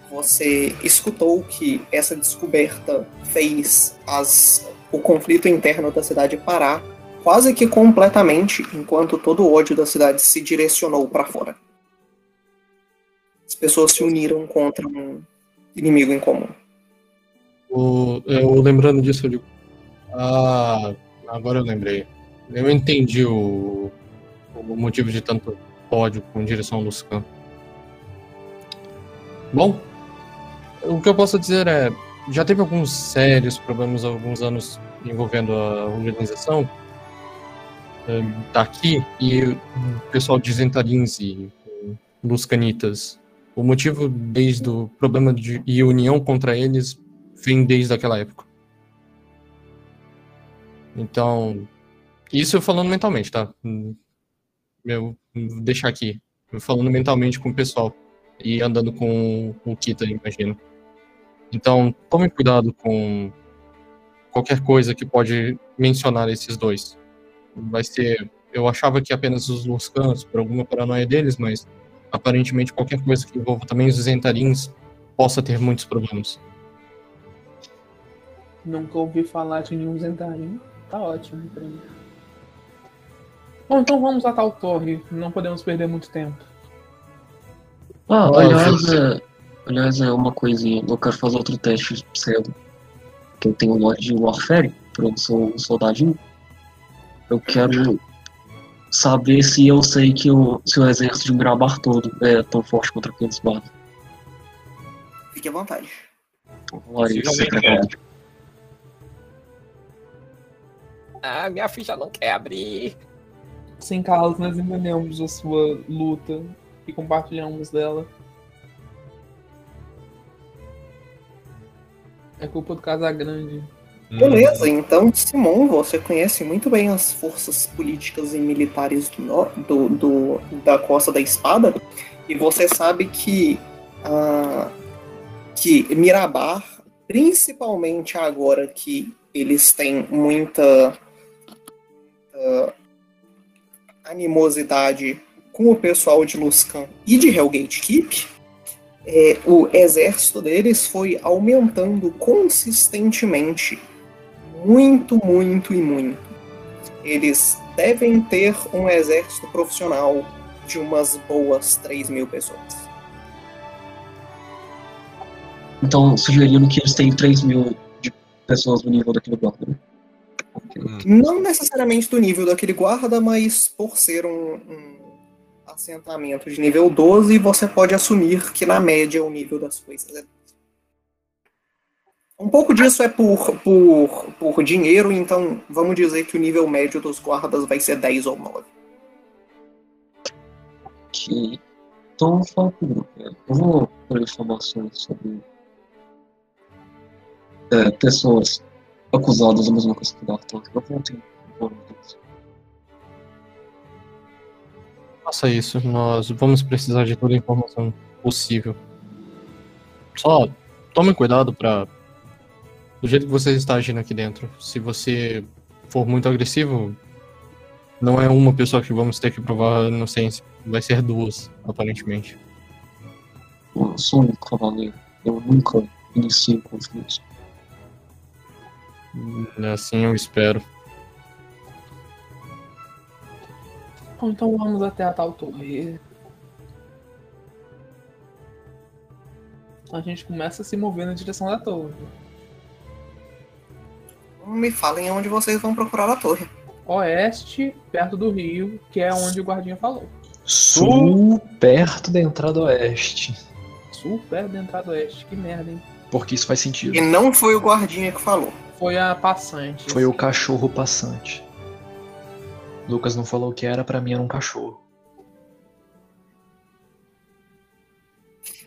você escutou que essa descoberta fez as, o conflito interno da cidade parar quase que completamente, enquanto todo o ódio da cidade se direcionou para fora. As pessoas se uniram contra um inimigo em comum. O- eu lembrando disso, eu digo. Ah, agora eu lembrei. Eu entendi o, o motivo de tanto ódio com direção ao Luscan. Bom, o que eu posso dizer é. Já teve alguns sérios problemas há alguns anos envolvendo a organização eh, daqui e o pessoal de Zentarins e eh, Luscanitas. O motivo desde o problema de, e união contra eles vem desde aquela época. Então, isso eu falando mentalmente, tá? Eu vou deixar aqui. Eu falando mentalmente com o pessoal e andando com o Kita, imagino. Então, tome cuidado com qualquer coisa que pode mencionar esses dois. Vai ser. Eu achava que apenas os Luscans, por alguma paranoia deles, mas aparentemente qualquer coisa que envolva também os Zentarins possa ter muitos problemas. Nunca ouvi falar de nenhum Zentarim. Tá ótimo pra mim. Bom, então vamos a tal torre. Não podemos perder muito tempo. Ah, Ah, aliás, é, aliás, é uma coisinha. Eu quero fazer outro teste cedo. Que eu tenho um lote de Warfare, porque eu sou um soldadinho. Eu quero saber se eu sei que o, se o exército de Mirabar todo é tão forte contra aqueles bardos. Fique à vontade. Olha secretário. Ah, minha ficha não quer abrir. Sem Carlos, nós entendemos a sua luta e compartilhamos dela. É culpa do Casagrande. Beleza, então, Simon, você conhece muito bem as forças políticas e militares do, do- do- da Costa da Espada, e você sabe que, ah, que Mirabar, principalmente agora que eles têm muita uh, animosidade com o pessoal de Luscan e de Hellgate Keep, é, o exército deles foi aumentando consistentemente. Muito, muito e muito. Eles devem ter um exército profissional de umas boas 3 mil pessoas. Então, sugerindo que eles têm 3 mil de pessoas no nível daquele guarda. Né? Não necessariamente do nível daquele guarda, mas por ser um, um assentamento de nível 12, você pode assumir que na média o nível das coisas é. Um pouco disso é por, por, por dinheiro, então vamos dizer que o nível médio dos guardas vai ser 10 ou 9. Ok. Então, fala comigo. Eu vou ter informações sobre é, pessoas acusadas da mesma coisa que o Darton. Eu vou ter. Faça isso, nós vamos precisar de toda a informação possível. Só tome cuidado para do jeito que você está agindo aqui dentro. Se você for muito agressivo, não é uma pessoa que vamos ter que provar a inocência. Vai ser duas, aparentemente. Eu sou um cavaleiro. Eu nunca inicio conflitos. Assim eu espero. Bom, então vamos até a tal torre. A gente começa a se mover na direção da torre. Me falem onde vocês vão procurar a torre. Oeste, perto do rio, que é onde o guardinha falou. Sul, perto da entrada oeste. Sul, perto da entrada oeste. Que merda, hein? Porque isso faz sentido. E não foi o guardinha que falou. Foi a passante. Foi o cachorro passante. Lucas não falou o que era, pra mim era um cachorro.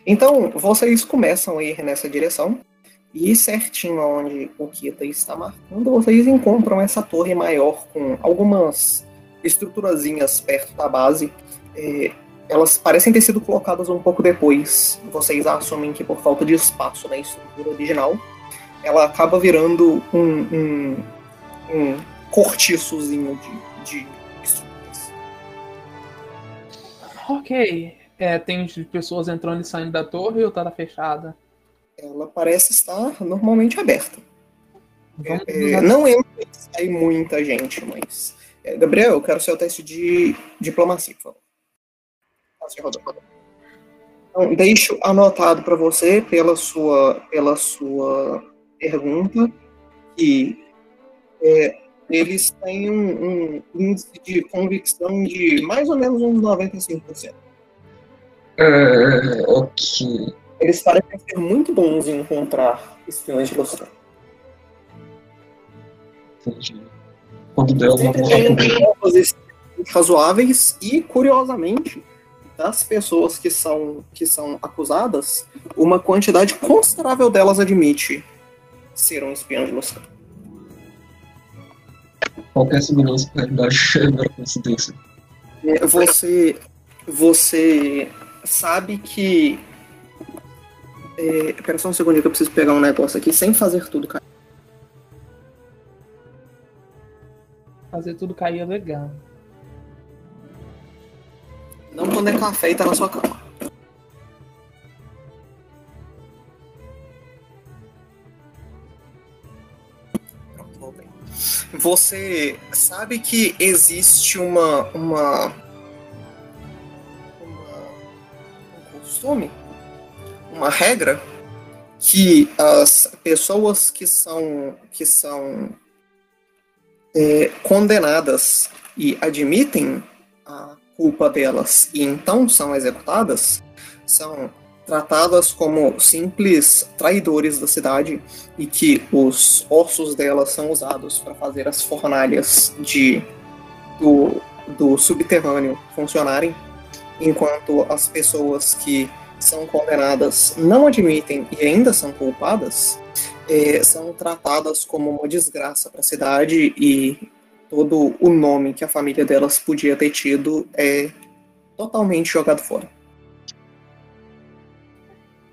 Então, vocês começam a ir nessa direção. E certinho onde o Kita está marcando, vocês encontram essa torre maior com algumas estruturazinhas perto da base. É, elas parecem ter sido colocadas um pouco depois. Vocês assumem que por falta de espaço na estrutura original, ela acaba virando um, um, um cortiçozinho de, de estruturas. Ok. É, tem pessoas entrando e saindo da torre ou tá fechada? Ela parece estar normalmente aberta. É, não entra e sai muita gente, mas. É, Gabriel, eu quero seu teste de diplomacia, por favor. Então, deixo anotado para você, pela sua, pela sua pergunta, que é, eles têm um, um índice de convicção de mais ou menos uns 95%. É, ok. Eles parecem ser muito bons em encontrar espiões de Lucifer. Entendi. Quando der uma Sempre boa tem coisa. razoáveis e, curiosamente, das pessoas que são, que são acusadas, uma quantidade considerável delas admite ser um espião de Lucifer. Qualquer segurança na realidade é mera coincidência. É, Você, você sabe que. É, pera só um segundinho que eu preciso pegar um negócio aqui sem fazer tudo, cara. Fazer tudo cair é legal. Não quando é café e tá na sua cama. Você sabe que existe uma, uma, uma um costume, uma regra que as pessoas que são que são é, condenadas e admitem a culpa delas e então são executadas, são tratadas como simples traidores da cidade e que os ossos delas são usados para fazer as fornalhas de, do, do subterrâneo funcionarem, enquanto as pessoas que são condenadas não admitem e ainda são culpadas, eh, são tratadas como uma desgraça para a cidade e todo o nome que a família delas podia ter tido é totalmente jogado fora.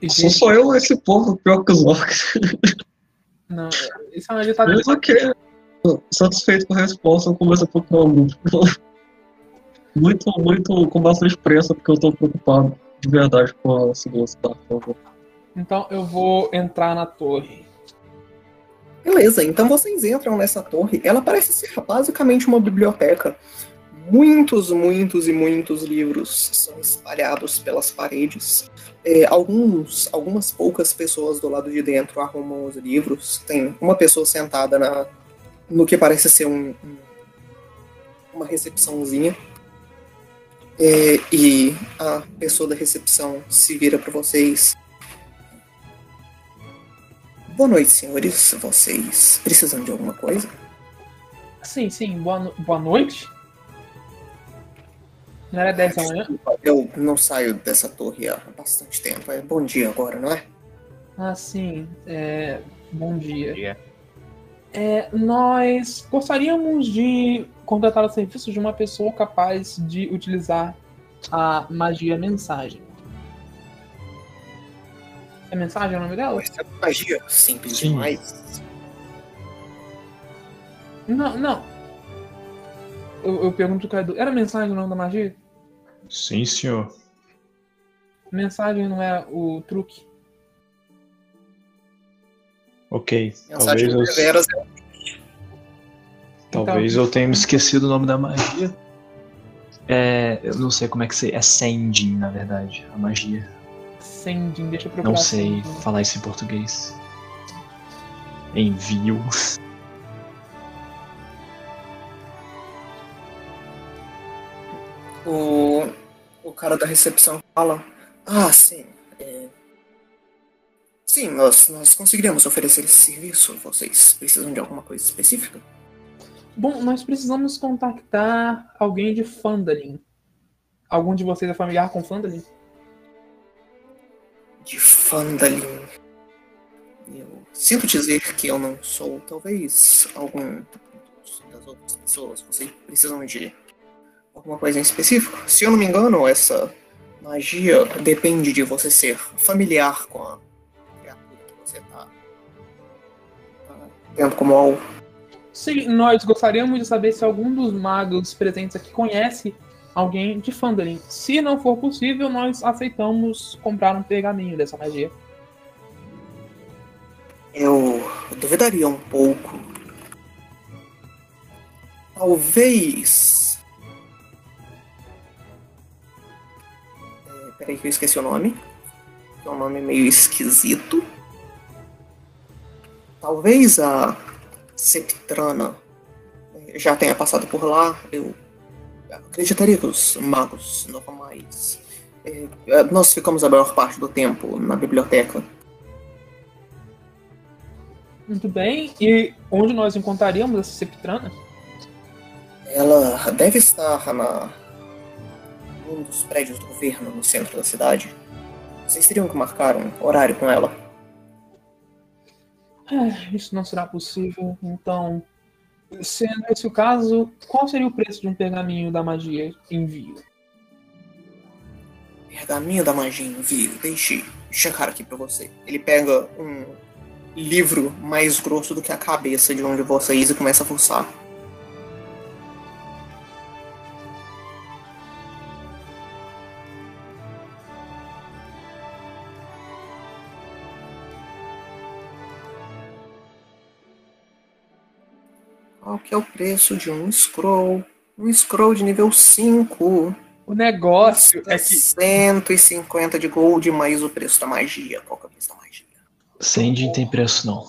E, Sou só eu esse povo pior que os orcs. Não, essa magia tá Mas ok. Satisfeito com a resposta, eu começo a procurar um grupo. Muito, muito, com bastante pressa, porque eu tô preocupado de verdade com a segurança da por favor. Então eu vou entrar na torre. Beleza, então vocês entram nessa torre. Ela parece ser basicamente uma biblioteca. Muitos, muitos e muitos livros são espalhados pelas paredes. É, alguns, algumas poucas pessoas do lado de dentro arrumam os livros. Tem uma pessoa sentada na, no que parece ser um, um- uma recepçãozinha. É, e a pessoa da recepção se vira para vocês. Boa noite, senhores. Vocês precisam de alguma coisa? Sim, sim, boa, no- boa noite. Não era 10 da manhã? Eu não saio dessa torre há bastante tempo. É bom dia agora, não é? Ah, sim. É, bom dia. Dia. É, nós gostaríamos de contratar o serviço de uma pessoa capaz de utilizar a magia mensagem. É mensagem o nome dela? Essa é magia simples Sim. demais. Não, não. Eu, eu pergunto pro Cadu, era mensagem o nome da magia? Sim, senhor. Mensagem não é o truque. Ok. Mensagem Talvez eu, é talvez eu tenha me esquecido o nome da magia. É, eu não sei como é que se. É sending, na verdade, a magia. Sending, deixa eu procurar. Não sei sending. falar isso em português. Envio. O, o cara da recepção fala: Ah, sim. é, Sim, nós, nós conseguiremos oferecer esse serviço. Vocês precisam de alguma coisa específica? Bom, nós precisamos contactar alguém de Fandalin. Algum de vocês é familiar com Fandalin? De Fandalin. Eu sinto dizer que eu não sou. Talvez algum das outras pessoas. Vocês precisam de alguma coisa em específico? Se eu não me engano, essa magia depende de você ser familiar com a criatura que você tá, tá tendo como alvo. Sim, nós gostaríamos de saber se algum dos magos presentes aqui conhece alguém de Fandalin. Se não for possível, nós aceitamos comprar um pergaminho dessa magia. Eu duvidaria um pouco. Talvez. É, peraí que eu esqueci o nome. É um nome meio esquisito. Talvez a Septrana eh, já tenha passado por lá. Eu acreditaria que os magos normais. eh, nós ficamos a maior parte do tempo na biblioteca. Muito bem. E onde nós encontraríamos essa Septrana? Ela deve estar na um dos prédios do governo no centro da cidade. Vocês teriam que marcar um horário com ela. Ah, Isso não será possível. Então, sendo esse o caso, qual seria o preço de um pergaminho da magia envio? Pergaminho da magia envio. Deixe checar aqui pra você. Ele pega um livro mais grosso do que a cabeça de um de vocês e começa a fuçar. Que é o preço de um scroll? Um scroll de nível 5. O negócio é que 150 de gold mais o preço da magia. Qual que é o preço da magia? Sending tem preço não.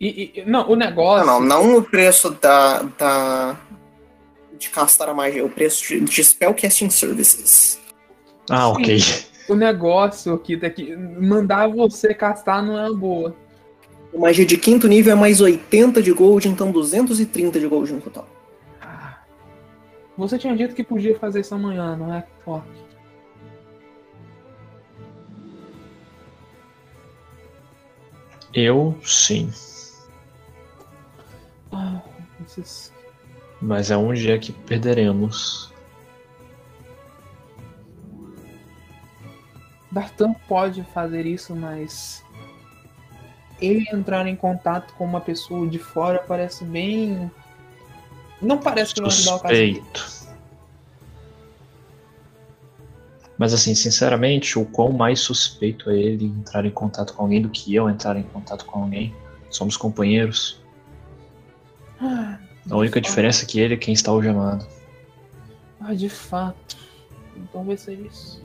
E, e- não, o Não, negócio. não, não o preço da, da de castar a magia, o preço de, de Spellcasting Services. Ah, ok. O negócio aqui é que mandar você castar não é uma boa. A magia de quinto nível é mais 80 de gold, então 230 de gold no total. Ah. Você tinha dito que podia fazer isso amanhã, não é? Ó. Eu sim. Ah, esses- Mas é um dia que perderemos. Dartan pode fazer isso, mas ele entrar em contato com uma pessoa de fora parece bem. Não parece que vai ajudar o caso. Mas assim, sinceramente, o quão mais suspeito é ele entrar em contato com alguém do que eu entrar em contato com alguém. Somos companheiros. Ah, A única diferença é que ele é quem está algemado. Ah, de fato. Então vai ser isso.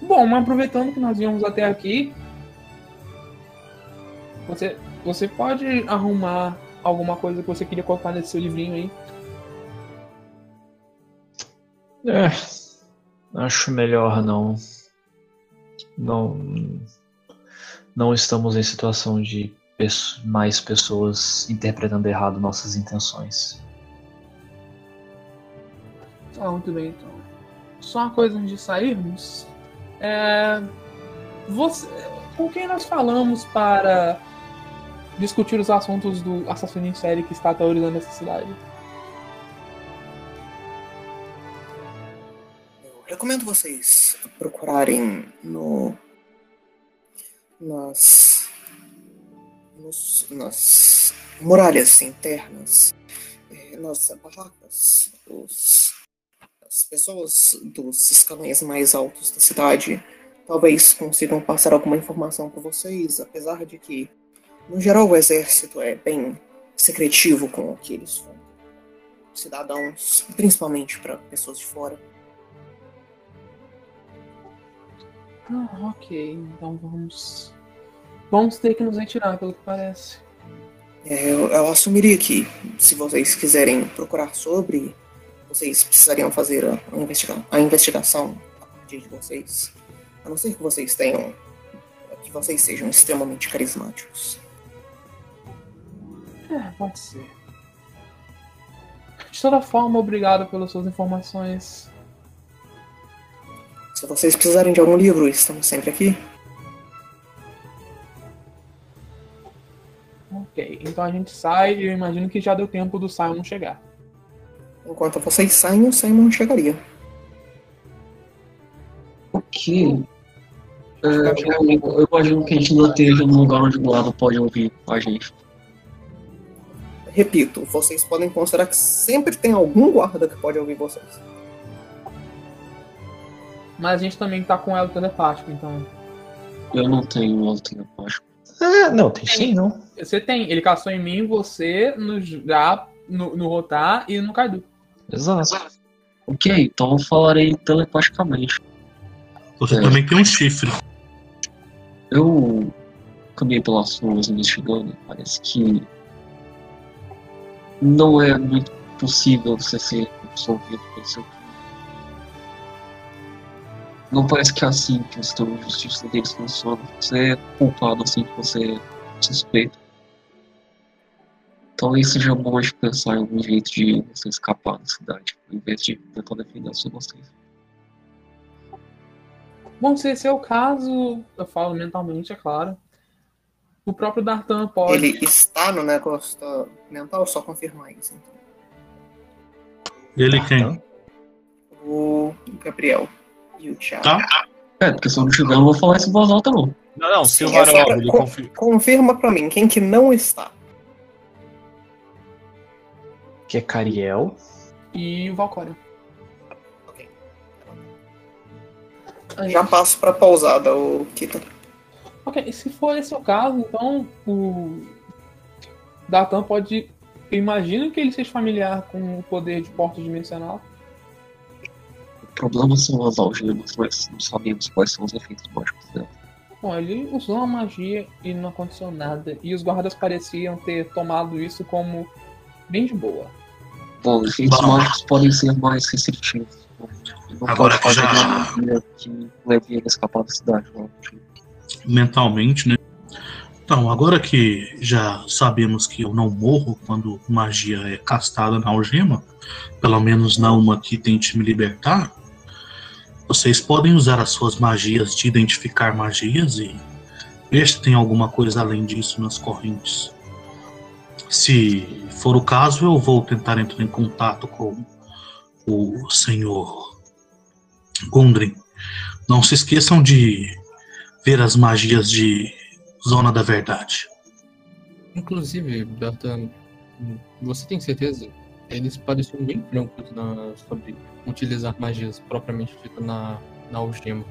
Bom, mas aproveitando que nós viemos até aqui, você, você pode arrumar alguma coisa que você queria colocar nesse seu livrinho aí? É, acho melhor não. Não. Não estamos em situação de mais pessoas interpretando errado nossas intenções. Ah, muito bem, então. Só uma coisa antes de sairmos. É, você, com quem nós falamos para discutir os assuntos do assassino em série que está aterrorizando essa cidade? Eu recomendo vocês procurarem no. nas. nos- nas muralhas internas, eh, nas barracas, os, as pessoas dos escalões mais altos da cidade talvez consigam passar alguma informação para vocês, apesar de que, no geral, o exército é bem secretivo com o que eles contam. Cidadãos, principalmente para pessoas de fora. Ah, ok. Então vamos. Vamos ter que nos retirar, pelo que parece. É, eu, eu assumiria que, se vocês quiserem procurar sobre, vocês precisariam fazer a, a investiga- a investigação a partir de vocês. A não ser que vocês tenham. que vocês sejam extremamente carismáticos. É, pode ser. De toda forma, obrigado pelas suas informações. Se vocês precisarem de algum livro, estamos sempre aqui. Ok, então a gente sai e eu imagino que já deu tempo do Simon chegar. Enquanto vocês saem, o Simon chegaria. Ok. É, eu, eu imagino que a gente não esteja num lugar onde o guarda pode ouvir a gente. Repito, vocês podem considerar que sempre tem algum guarda que pode ouvir vocês. Mas a gente também tá com elo telepático, então. Eu não tenho outro telepático. Ah, não, tem sim, não. Você tem, ele caçou em mim, você, no Já, no, no Rotar e no Kaido. Exato. Ok, então eu falarei telepaticamente. Você É. também tem um chifre. Eu caminhei pelas ruas investigando, parece que não é muito possível você ser absolvido pelo seu crime. Não parece que é assim que o sistema de justiça deles funciona. Você é culpado assim que você é suspeito. Talvez seja bom a gente pensar em algum jeito de você escapar da cidade, ao invés de tentar defender a sua inocência. Bom, se esse é o caso, eu falo mentalmente, é claro. O próprio Dartan pode. Ele está no negócio mental, só confirmar isso. Então. Ele Tá. quem? O Gabriel e o Thiago. Tá? É, porque se eu não tiver, eu não vou falar isso em voz alta, não. Não, não, Sim, Silvarão, essa- ele co- confia. Confirma pra mim, quem que não está? Que é Cariel. E o Valkyria. Ok. Já passo pra pausada, o Kita. Ok, se for esse o caso, então o Dartan pode. Eu imagino que ele seja familiar com o poder de porta dimensional. O problema são as algemas, mas não sabemos quais são os efeitos mágicos dela. Bom, ele usou a magia e não aconteceu nada. E os guardas pareciam ter tomado isso como bem de boa. Bom, efeitos Bom. mágicos podem ser mais restritivos. Não Agora pode fazer já- uma magia que leve ele a escapar da cidade. Não. Mentalmente, né? Então, agora que já sabemos que eu não morro quando magia é castada na algema, pelo menos não uma que tente me libertar, vocês podem usar as suas magias de identificar magias e ver se tem alguma coisa além disso nas correntes. Se for o caso, eu vou tentar entrar em contato com o senhor Gundren. Não se esqueçam de ver as magias de Zona da Verdade. Inclusive, Berta, você tem certeza? Eles pareciam bem francos na, sobre utilizar magias propriamente dita na, na algema.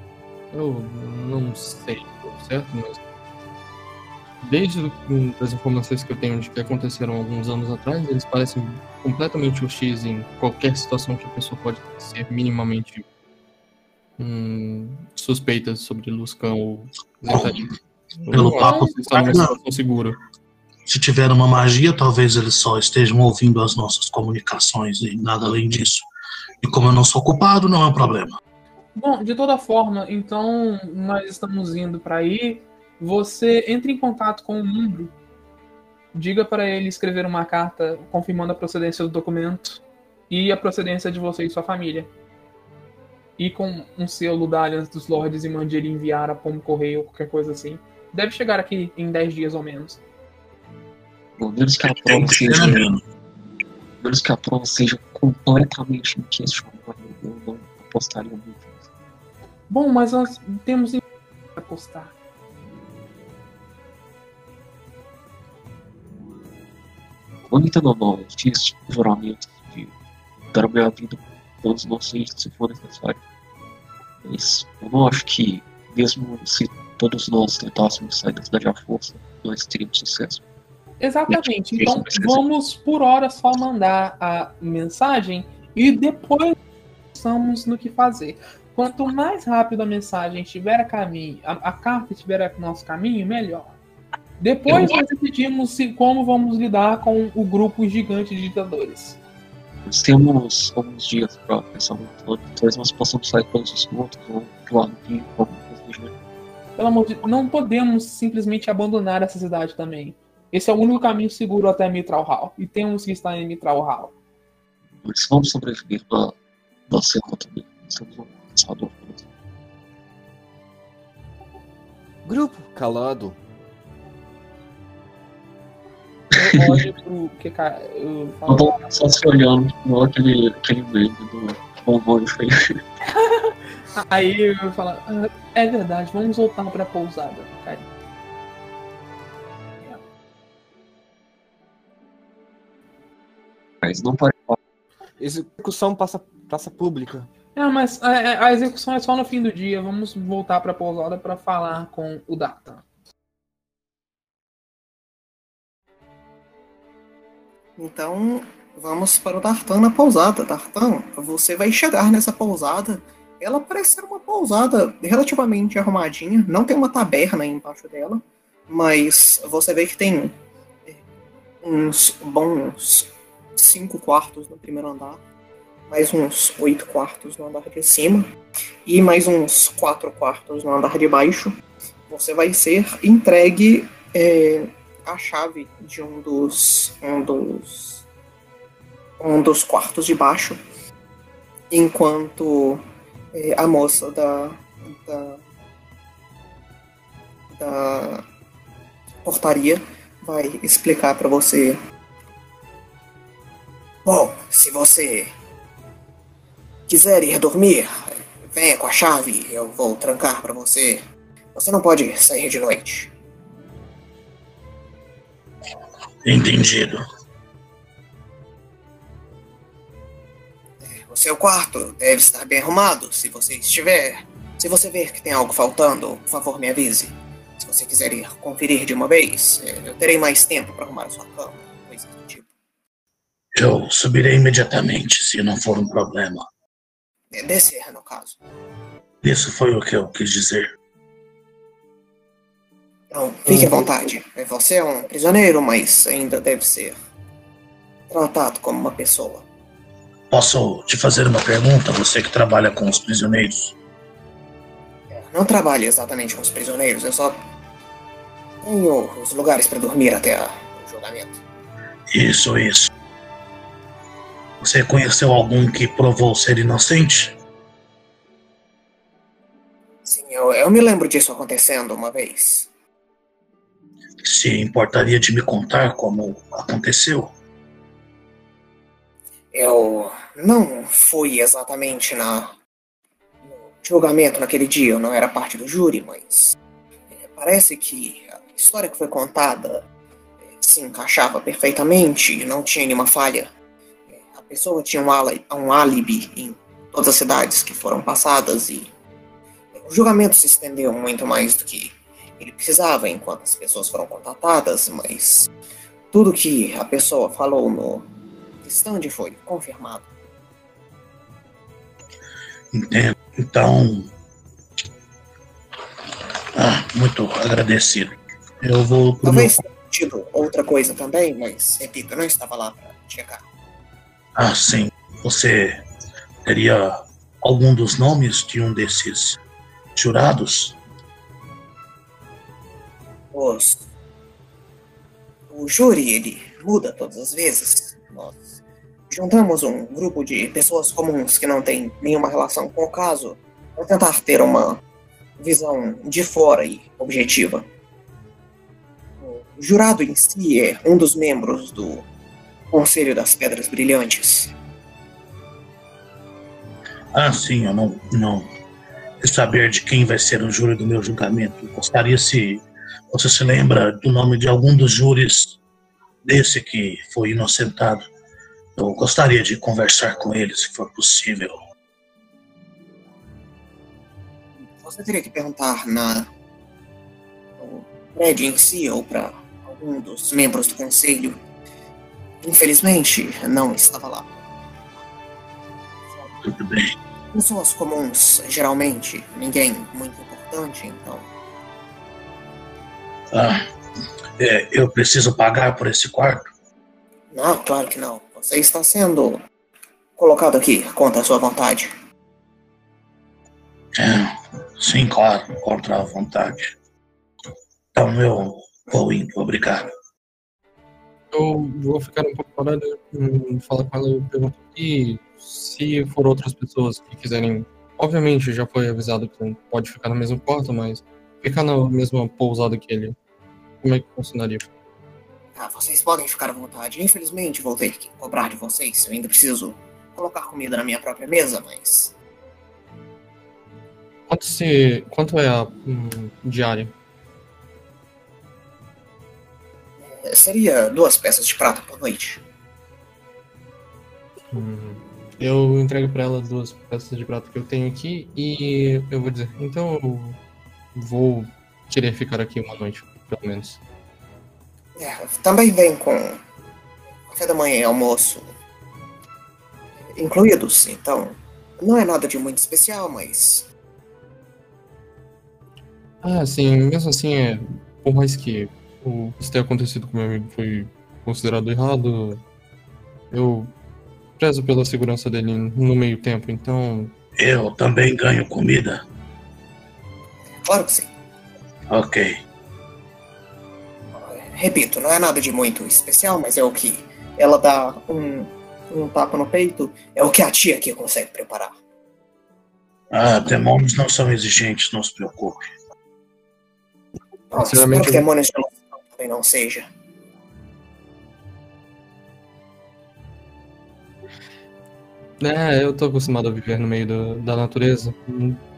Eu não sei, certo? Mas desde as informações que eu tenho de que aconteceram alguns anos atrás, eles parecem completamente hostis em qualquer situação que a pessoa pode ser minimamente hum, suspeita sobre Luscan ou. Pelo papo, está numa situação segura. se tiver uma magia, talvez eles só estejam ouvindo as nossas comunicações e nada além disso. E como eu não sou culpado, não é um problema. Bom, de toda forma, então nós estamos indo para aí. Você entre em contato com o Mundo. Diga para ele escrever uma carta confirmando a procedência do documento e a procedência de você e sua família. E com um selo da Aliança dos Lordes e mande ele enviar a Pombo Correio ou qualquer coisa assim. Deve chegar aqui em 10 dias ou menos. Pelo menos que a prova que seja. menos. Pelo menos que a prova seja completamente inquestionável. Eu não apostaria muito. Bom, mas nós temos em apostar. Não, eu fiz juramento de dar a minha vida todos vocês se for necessário. Mas eu não acho que, mesmo se todos nós tentássemos sair da cidade à força, nós teríamos sucesso. Exatamente. Então vamos por hora só mandar a mensagem e depois pensamos no que fazer. Quanto mais rápido a mensagem estiver a caminho, a, a carta estiver a nosso caminho, melhor. Depois nós decidimos se, como vamos lidar com o grupo gigante de ditadores. Nós temos alguns dias para pensar plano, talvez nós possamos sair pelos esgotos ou do lado de alguma coisa do gênero. Pelo amor de não podemos simplesmente abandonar essa cidade também. Esse é o único caminho seguro até Mitral Hall. E temos que estar em Mitral Hall. Mas vamos sobreviver na, na selva também. Nós temos um caçador. Grupo calado. Eu olho pro que ca- eu Eu falo, tô só se olhando, igual aquele, aquele meme do bombom de feio. Aí eu falo, "Ah, é verdade, vamos voltar pra pousada, cara. Mas não parece Execução passa praça pública. É, mas a, a- a execução é só no fim do dia. Vamos voltar pra pousada pra falar com o Data. Então, vamos para o Tartan na pousada. Tartan, você vai chegar nessa pousada. Ela parece ser uma pousada relativamente arrumadinha. Não tem uma taberna embaixo dela. Mas você vê que tem é, uns bons cinco quartos no primeiro andar. Mais uns oito quartos no andar de cima. E mais uns quatro quartos no andar de baixo. Você vai ser entregue é, a chave de um dos um dos um dos quartos de baixo enquanto eh, a moça da da, da portaria vai explicar para você. Bom se você quiser ir dormir venha com a chave eu vou trancar para você. Você não pode sair de noite Entendido. O seu quarto deve estar bem arrumado. Se você estiver. Se você ver que tem algo faltando, por favor, me avise. Se você quiser ir conferir de uma vez, eh, eu terei mais tempo para arrumar a sua cama, coisa do tipo. Eu subirei imediatamente, se não for um problema. Descer, no caso. Isso foi o que eu quis dizer. Então, fique à vontade. Eh, Você é um prisioneiro, mas ainda deve ser tratado como uma pessoa. Posso te fazer uma pergunta, você que trabalha com os prisioneiros? Não trabalho exatamente com os prisioneiros, eu só tenho os lugares para dormir até o julgamento. Isso, isso. Você conheceu algum que provou ser inocente? Sim, eu, eu me lembro disso acontecendo uma vez. Se importaria de me contar como aconteceu? Eu não fui exatamente na julgamento naquele dia, eu não era parte do júri, mas é, parece que a história que foi contada é, se encaixava perfeitamente, não tinha nenhuma falha. É, a pessoa tinha um álibi, um álibi em todas as cidades que foram passadas e o julgamento se estendeu muito mais do que ele precisava enquanto as pessoas foram contatadas, mas tudo que a pessoa falou no stand foi confirmado. Entendo. Então. Ah, muito agradecido. Eu vou pro Talvez meu... tenha tido outra coisa também, mas repito, eu não estava lá para checar. Ah, sim. Você teria algum dos nomes de um desses jurados? Os... O júri, ele muda todas as vezes. Nós juntamos um grupo de pessoas comuns que não tem nenhuma relação com o caso para tentar ter uma visão de fora e objetiva. O jurado em si é um dos membros do Conselho das Pedras Brilhantes. Ah, sim, eu não, não saber de quem vai ser o júri do meu julgamento. Gostaria se você se lembra do nome de algum dos júris desse que foi inocentado. Eu gostaria de conversar com ele, se for possível. Você teria que perguntar na no prédio em si ou para algum dos membros do conselho. Infelizmente, não estava lá. Tudo bem. Pessoas comuns, geralmente, ninguém muito importante, então. Ah, é, eu preciso pagar por esse quarto? Não, claro que não. Você está sendo colocado aqui contra a sua vontade. É, sim, claro, contra a vontade. Então eu vou indo, obrigado. Eu vou ficar um pouco parado, hum, falar com ela e perguntar. E se for outras pessoas que quiserem. Obviamente já foi avisado que não pode ficar no mesmo quarto, mas ficar na mesma pousada que ele. Como é que funcionaria? Ah, vocês podem ficar à vontade. Infelizmente, vou ter que cobrar de vocês. Eu ainda preciso colocar comida na minha própria mesa, mas. Quanto, se, quanto é a hum, diária? eh, Seria duas peças de prata por noite. Hum, Eu entrego pra ela duas peças de prata que eu tenho aqui e eu vou dizer, então vou querer ficar aqui uma noite, pelo menos. É, também vem com café da manhã e almoço incluídos, então não é nada de muito especial, mas Ah, sim, mesmo assim, é, por mais que o que tenha acontecido com meu amigo foi considerado errado, eu prezo pela segurança dele no meio tempo, então Eu também ganho comida. Claro que sim. Ok. Repito, não é nada de muito especial, mas é o que ela dá um, um tapa no peito, é o que a tia aqui consegue preparar. Ah, demônios não são exigentes, não se preocupe. Nossa, espero que demônios de também não seja. É, eu tô acostumado a viver no meio da, da natureza.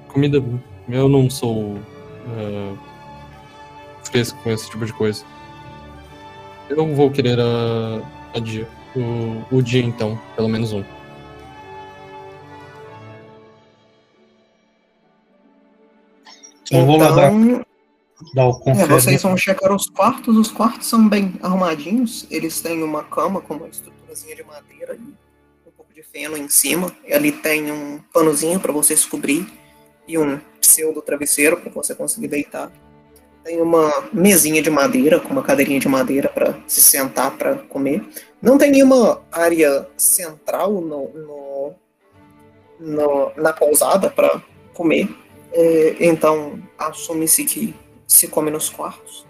Comida, eu não sou é, fresco com esse tipo de coisa. Eu vou querer a, a dia. O, o dia então, pelo menos um. Eu vou lá dar, Então, dar o é, vocês vão checar os quartos. Os quartos são bem arrumadinhos. Eles têm uma cama com uma estruturazinha de madeira e um pouco de feno em cima. E ali tem um panozinho para você se cobrir e um pseudo travesseiro para você conseguir deitar. Tem uma mesinha de madeira com uma cadeirinha de madeira para se sentar para comer. Não tem nenhuma área central no, no- no- na pousada para comer. É, então, assume-se que se come nos quartos.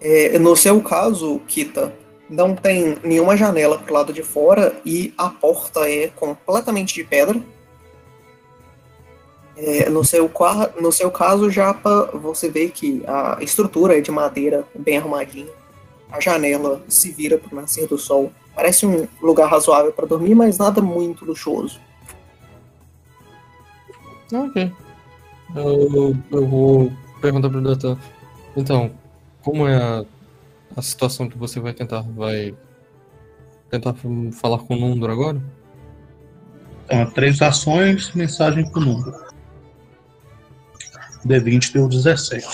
É, no seu caso, Kita, não tem nenhuma janela pro lado de fora e a porta é completamente de pedra. É, no, seu, no seu caso, Japa, você vê que a estrutura é de madeira bem arrumadinha. A janela se vira pro nascer do sol. Parece um lugar razoável para dormir, mas nada muito luxuoso. Ok. Eu, eu vou perguntar pro Datan. Então, como é a, a situação que você vai tentar? Vai tentar falar com o Nundro agora? Então, três ações, mensagem pro número. D20 deu 17.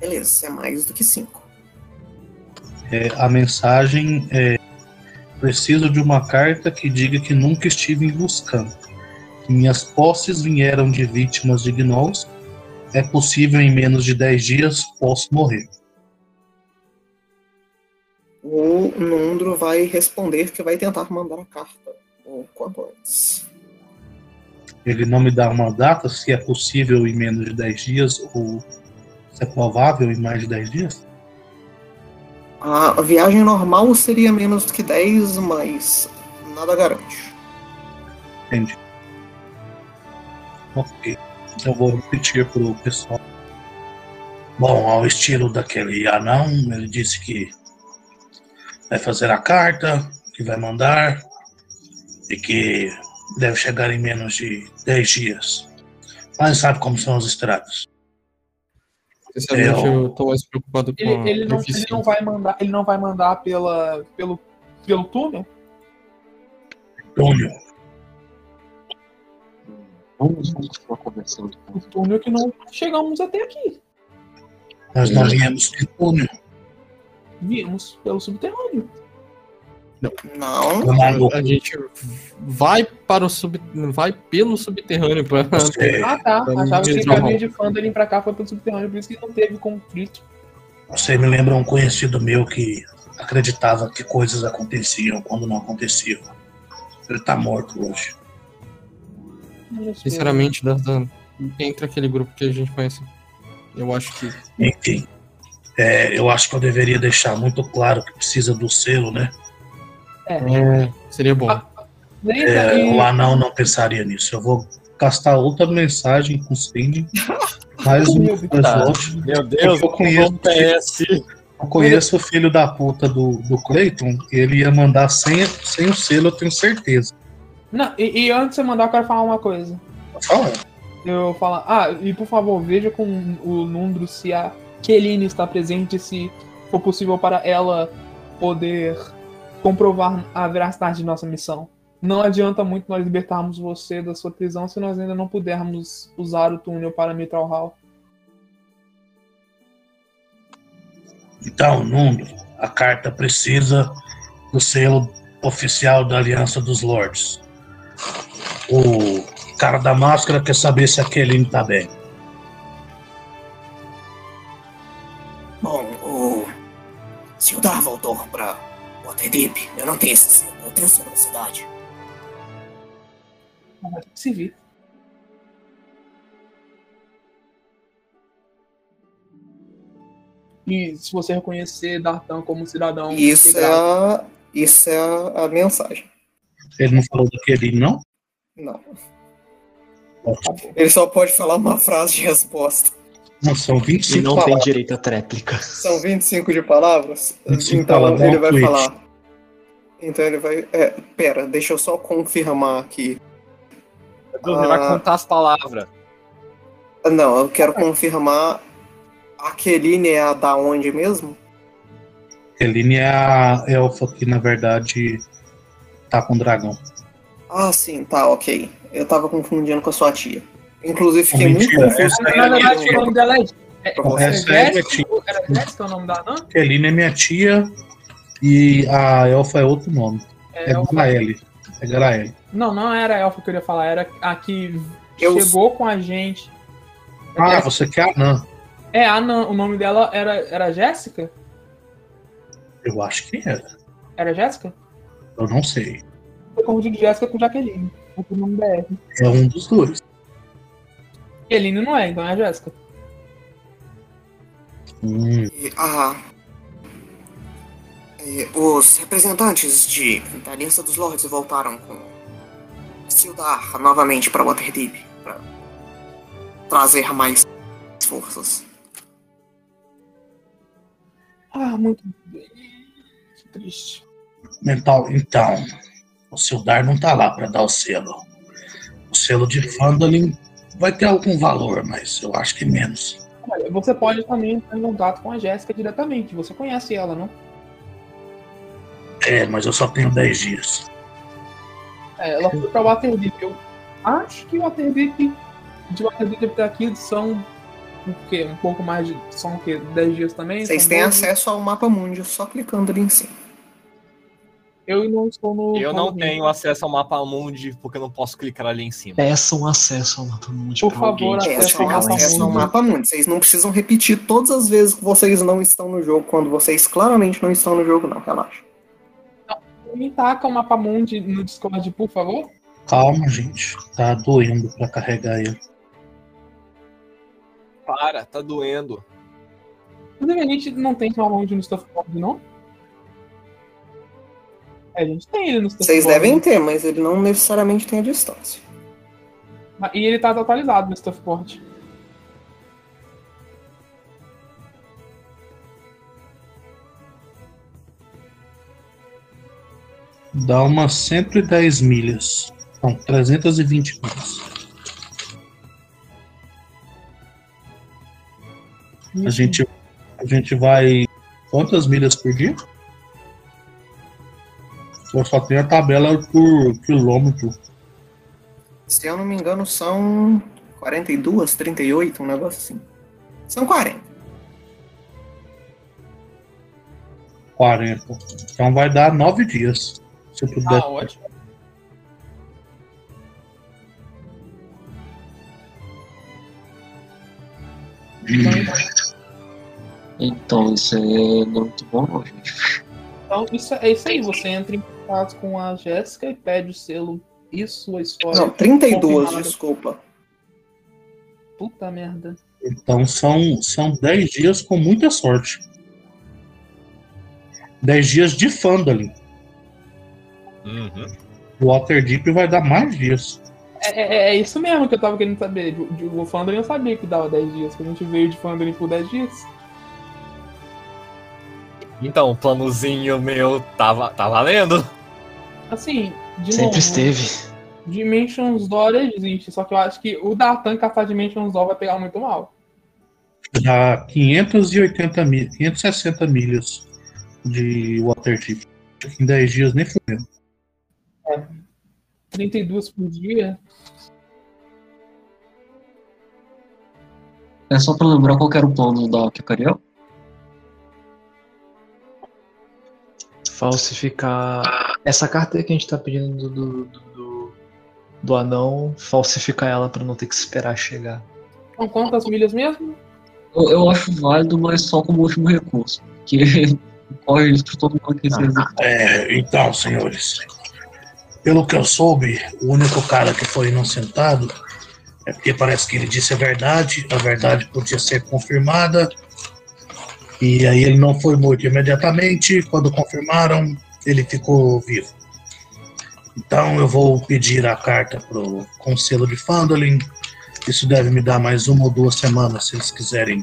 Beleza, é mais do que 5. É, a mensagem é: preciso de uma carta que diga que nunca estive em Luscan. Que minhas posses vieram de vítimas de gnolls. É possível em menos de 10 dias posso morrer. O Nundro vai responder que vai tentar mandar a carta o quanto antes. Ele não me dá uma data se é possível em menos de 10 dias ou se é provável em mais de 10 dias. A viagem normal seria menos que 10, mas nada garante. Entendi. Ok. Eu vou repetir pro pessoal. Bom, ao estilo daquele anão, ele disse que vai fazer a carta, que vai mandar e que deve chegar em menos de 10 dias. Mas sabe como são as estradas. Sinceramente, Eu- eu tô mais preocupado com a Ele, ele, não, ele não vai mandar, ele não vai mandar pela, pelo, pelo túnel? Túnel. Vamos continuar conversando. O túnel que não chegamos até aqui. Nós não viemos de túnel. Vimos pelo subterrâneo. Não, Tomando A gente vai para o sub... vai pelo subterrâneo para Ah, tá. Pra Achava que o caminho de Fandelin pra cá foi pelo subterrâneo, por isso que não teve conflito. você me lembra um conhecido meu que acreditava que coisas aconteciam quando não aconteciam. Ele tá morto hoje. Sinceramente, Dardan, entre aquele grupo que a gente conhece, eu acho que Enfim, é, eu acho que eu deveria deixar muito claro que precisa do selo, né? É, seria bom. Nem É, o anão não pensaria nisso. Eu vou gastar outra mensagem com o Cindy. Mais um Meu Deus. slot. Meu Deus, Eu conheço- o PS. Eu conheço o filho da puta do, do Clayton. Ele ia mandar sem, sem o selo, eu tenho certeza. Não, e, e antes de você mandar, eu quero falar uma coisa. Fala. Eu falar, ah, e por favor, veja com o Nundro se a Keline está presente, se for possível para ela poder comprovar a veracidade de nossa missão. Não adianta muito nós libertarmos você da sua prisão se nós ainda não pudermos usar o túnel para Mitral Hall. Então, Nundo, a carta precisa do selo oficial da Aliança dos Lords. O cara da máscara quer saber se a Kelly tá bem. bom, o Sildar voltou pra Waterdeep. Eu não tenho esse selo, eu tenho selo da cidade. Vai ter que se vir. E se você reconhecer Dartan como cidadão. Isso é a, isso é a, a mensagem. Ele não falou da Kelly, não? Não. Ótimo. Ele só pode falar uma frase de resposta. Não, são E 25 não tem palavras. direito a tréplica. São 25 de palavras? 25 então palavras, ele vai falar. Então ele vai. É, pera, deixa eu só confirmar aqui. Ele vai Ah. contar as palavras. Não, eu quero confirmar. A Keline é a da onde mesmo? Kelly é a elfa que, na verdade, tá com o dragão. Ah, sim, tá, ok. Eu tava confundindo com a sua tia. Inclusive, fiquei muito confuso. Na é verdade, o nome dela é. é, é é minha Jéssica? Era Jéssica o nome da Anã? Kelly é minha tia e a elfa é outro nome. É, É Graeli. É Graeli. Não, não era a Elfa que eu ia falar, era a que Eu- chegou com a gente. Ah, você quer anã. É, a Anã, o nome dela era, era Jéssica? Eu acho que era. Era Jéssica? Eu não sei. Eu confundi Jéssica com Jaqueline. O nome da R. É um dos dois. Jaqueline não é, então é a Jéssica. Hum, E a- e os representantes de, da Aliança dos Lords voltaram com Sildar novamente para Waterdeep para trazer mais forças. Ah, muito bem. Que triste. mental. Então, o Sildar não tá lá para dar o selo. O selo de Fandolin vai ter algum valor, mas eu acho que menos. Olha, Você pode também entrar em contato com a Jéssica diretamente. Você conhece ela, não? É, mas eu só tenho 10 dias. É, ela foi pra Waterdeep. Eu acho que o Waterdeep de Waterdeep até aqui são o quê? Um pouco mais de. São o quê? 10 dias também? Vocês têm 12? acesso ao mapa mundi só clicando ali em cima. Eu não estou no. Eu não tenho acesso ao mapa mundi porque eu não posso clicar ali em cima. Peçam acesso ao mapa mundi Por pra favor, Peçam mapa acesso ao mapa mundi. Vocês não precisam repetir todas as vezes que vocês não estão no jogo, quando vocês claramente não estão no jogo, não. Relaxa. Me taca o mapa mundi no Discord, por favor. Calma, gente. Tá doendo pra carregar ele. Para, tá doendo. Inclusive, a gente não tem mapa mundi no Stuffboard, não? É, a gente tem ele no Stuffboard. Vocês devem ter, mas ele não necessariamente tem a distância. E ele tá atualizado no Stuffboard. Dá umas 110 milhas. São 320 milhas. A gente, a gente vai. Quantas milhas por dia? Eu só tenho a tabela por quilômetro. Se eu não me engano, são 42, 38, um negócio assim. São 40. 40. Então vai dar 9 dias. Se eu puder. Ah, ótimo. Então, isso é muito bom, gente. Então, isso, é isso aí. Você entra em contato com a Jéssica e pede o selo e sua história. Não, 32, confirmada. desculpa. Puta merda. Então são, são 10 dias com muita sorte. 10 dias de Fandalin. Uhum. O Waterdeep vai dar mais dias. É, é- é isso mesmo que eu tava querendo saber. De- de- O Fandolin eu sabia que dava 10 dias, que a gente veio de Fandolin por 10 dias. Então, o planozinho meu tava, tá valendo. Assim, de Sempre novo, esteve. Dimensions Door existe, só que eu acho que o Datan caçar Dimensions Door vai pegar muito mal. Dá 580 mil, 560 milhas de Waterdeep. Em 10 dias nem fudendo. 32 por dia. É só pra lembrar qual era o plano da Kikariel? Falsificar. Essa carta que a gente tá pedindo do, do, do, do- do anão, falsificar ela pra não ter que esperar chegar. São quantas milhas mesmo? Eu, eu acho válido, mas só como último recurso. Porque corre risco todo mundo que executar. É, então, senhores, pelo que eu soube, o único cara que foi inocentado é porque parece que ele disse a verdade, a verdade podia ser confirmada, e aí ele não foi morto imediatamente. Quando confirmaram, ele ficou vivo. Então eu vou pedir a carta pro Conselho de Fandolin. Isso deve me dar mais uma ou duas semanas se eles quiserem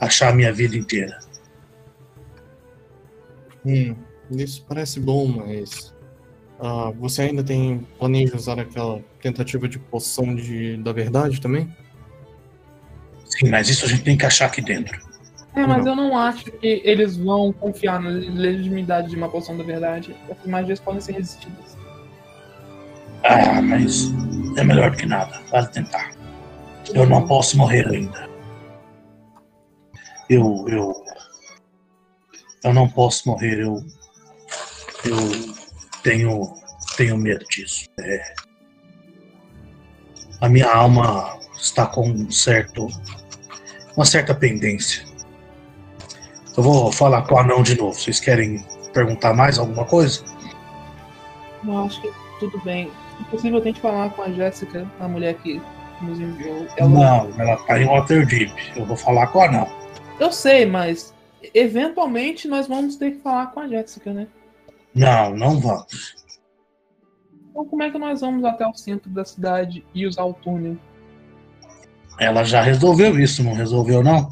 achar a minha vida inteira. Hum, isso parece bom, mas. Ah, você ainda tem planeja usar aquela tentativa de poção de, da verdade também? Sim, mas isso a gente tem que achar aqui dentro. É, mas eu não acho que eles vão confiar na legitimidade de uma poção da verdade. As magias podem ser resistidas. Ah, mas é melhor do que nada. Vale tentar. Eu não posso morrer ainda. Eu, eu, eu não posso morrer. Eu, eu tenho, tenho medo disso. É, a minha alma está com um certo, uma certa pendência. Eu vou falar com o anão de novo. Vocês querem perguntar mais alguma coisa? Eu acho que tudo bem. Inclusive, eu tento falar com a Jéssica, a mulher que nos enviou. Ela... Não, ela tá em Waterdeep. Eu vou falar com o anão. Eu sei, mas eventualmente nós vamos ter que falar com a Jéssica, né? Não, não vamos. Então, como é que nós vamos até o centro da cidade e usar o túnel? Ela já resolveu isso, não resolveu não?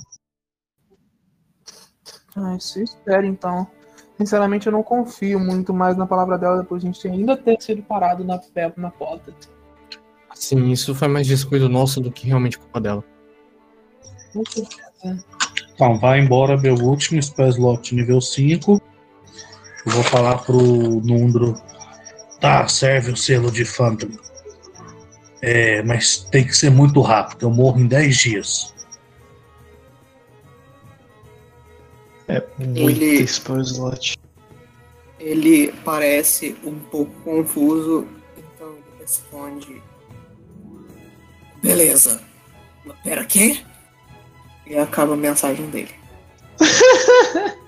Ah, isso eu espero então. Sinceramente, eu não confio muito mais na palavra dela depois de a gente ainda ter sido parado na, pé- na porta. Sim, isso foi mais descuido nosso do que realmente culpa dela. Então, vai embora meu último spell slot nível 5. Eu vou falar pro Nundro. Tá, serve o selo de Phantom. É, mas tem que ser muito rápido. Eu morro em 10 dias. É muito Ele- slot. Ele parece um pouco confuso, então ele responde: Beleza. Pera, quê? E acaba a mensagem dele.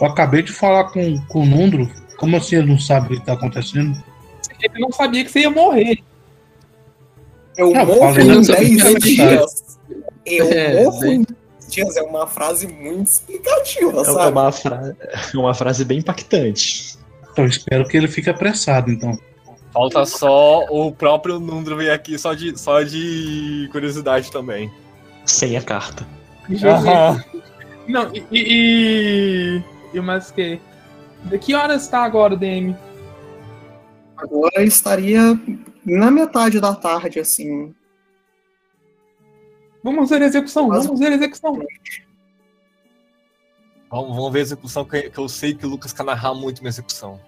Eu acabei de falar com, com o Nundro. Como assim ele não sabe o que tá acontecendo? Ele não sabia que você ia morrer. Eu Eu morro falei, em não sabia 10 que era dias. Eu É, morro em 10 dias. É uma frase muito explicativa, É sabe? uma, fra... é uma frase bem impactante. Então espero que ele fique apressado, então. Falta só o próprio Nundro vir aqui só de, só de curiosidade também. Sem a carta. Aham. Não, e. E, e, e mais que. De que horas está agora, DM? Agora estaria na metade da tarde, assim. Vamos ver a execução, Mas- vamos ver a execução. Vamos, vamos ver a execução, que, que eu sei que o Lucas quer narrar muito minha execução.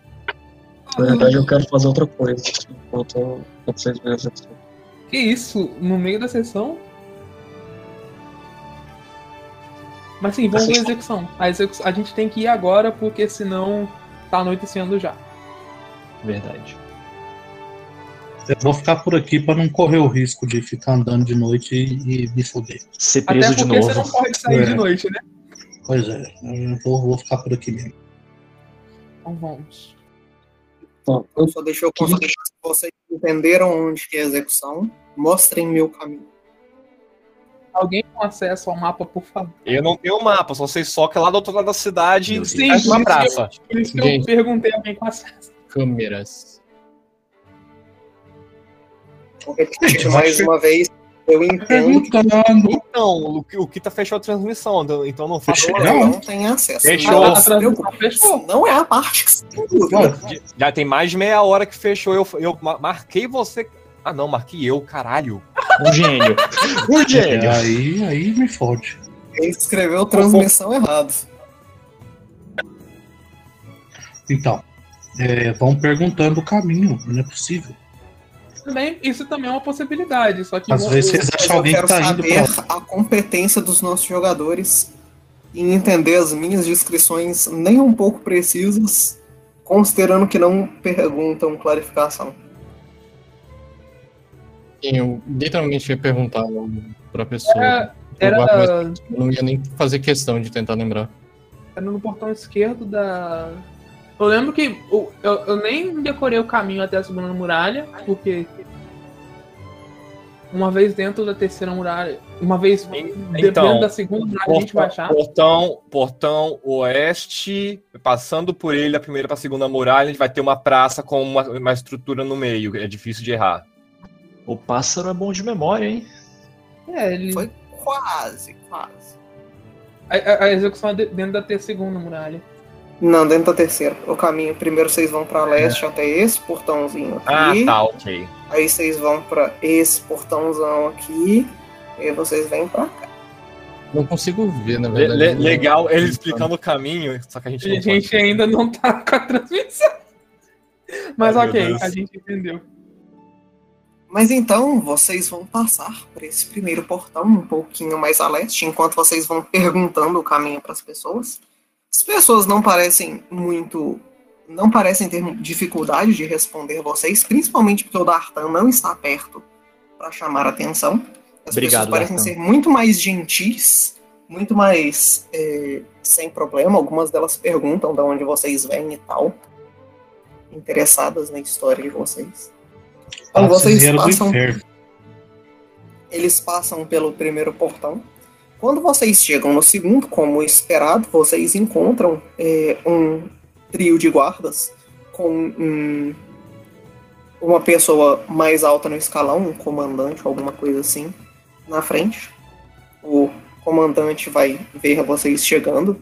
Na verdade, eu quero fazer outra coisa. Enquanto vocês veem a execução. Que isso? No meio da sessão? Mas sim, vamos ver a execução. A, execu- a gente tem que ir agora, porque senão tá anoitecendo já. Verdade. Eu vou ficar por aqui para não correr o risco de ficar andando de noite e, e me foder. Ser Até preso porque de você não novo. pode sair É. de noite, né? Pois é, eu vou, vou ficar por aqui mesmo. Então vamos. Bom, Eu só deixo eu se vocês entenderam onde que é a execução. Mostrem-me o caminho. Alguém com acesso ao mapa, por favor. Eu não tenho mapa, só sei só que é lá do outro lado da cidade Meu tem Deus. uma Sim, praça. Por isso que eu perguntei a alguém com acesso. Câmeras. Mais uma vez. Eu entendo. Então, o, que- o Kita fechou a transmissão, então não faz Fechou? Não. não tem acesso. Fechou. Não A se transmissão preocupe. fechou. Não é a parte que você tem dúvida. Ué, Já tem mais de meia hora que fechou. Eu, eu ma- marquei você. Ah, não, marquei eu, caralho. Um gênio. Um gênio. aí, aí me fode. Ele escreveu transmissão errado. Então, é, vão perguntando o caminho, não é possível. Também, isso também é uma possibilidade. Só que Às vezes vocês acham eu alguém que quero tá indo saber pra. a competência dos nossos jogadores em entender as minhas descrições nem um pouco precisas, considerando que não perguntam clarificação. Eu literalmente ia perguntar pra pessoa. Era, era, eu não ia nem fazer questão de tentar lembrar. era no portão esquerdo da. Eu lembro que eu, eu, eu nem decorei o caminho até a segunda muralha, porque. Uma vez dentro da terceira muralha, uma vez Então, dentro da segunda muralha, a gente vai achar. Portão, portão oeste, passando por ele, da primeira para a segunda muralha, a gente vai ter uma praça com uma, uma estrutura no meio. É difícil de errar. O pássaro é bom de memória, hein? É, ele, Foi quase, quase. a, a- a execução é de- dentro da ter- segunda muralha. Não, dentro da terceira. O caminho, primeiro vocês vão pra leste até esse portãozinho Ah, aqui. tá, ok. Aí vocês vão pra esse portãozão aqui. E aí vocês vêm pra cá. Não consigo ver, na verdade. le- legal ele explicando o caminho, só que a gente A gente ainda não tá com a transmissão. Mas Ai, ok, a gente entendeu. Mas então vocês vão passar por esse primeiro portão um pouquinho mais a leste, enquanto vocês vão perguntando o caminho para as pessoas. As pessoas não parecem muito. não parecem ter dificuldade de responder vocês, principalmente porque o Dartan não está perto para chamar a atenção. As Obrigado, pessoas parecem Dartan. ser muito mais gentis, muito mais é, sem problema. Algumas delas perguntam de onde vocês vêm e tal, interessadas na história de vocês. Então vocês passam eles passam pelo primeiro portão. Quando vocês chegam no segundo, como esperado, vocês encontram é, um trio de guardas com um- uma pessoa mais alta no escalão, um comandante, alguma coisa assim, na frente. O comandante vai ver vocês chegando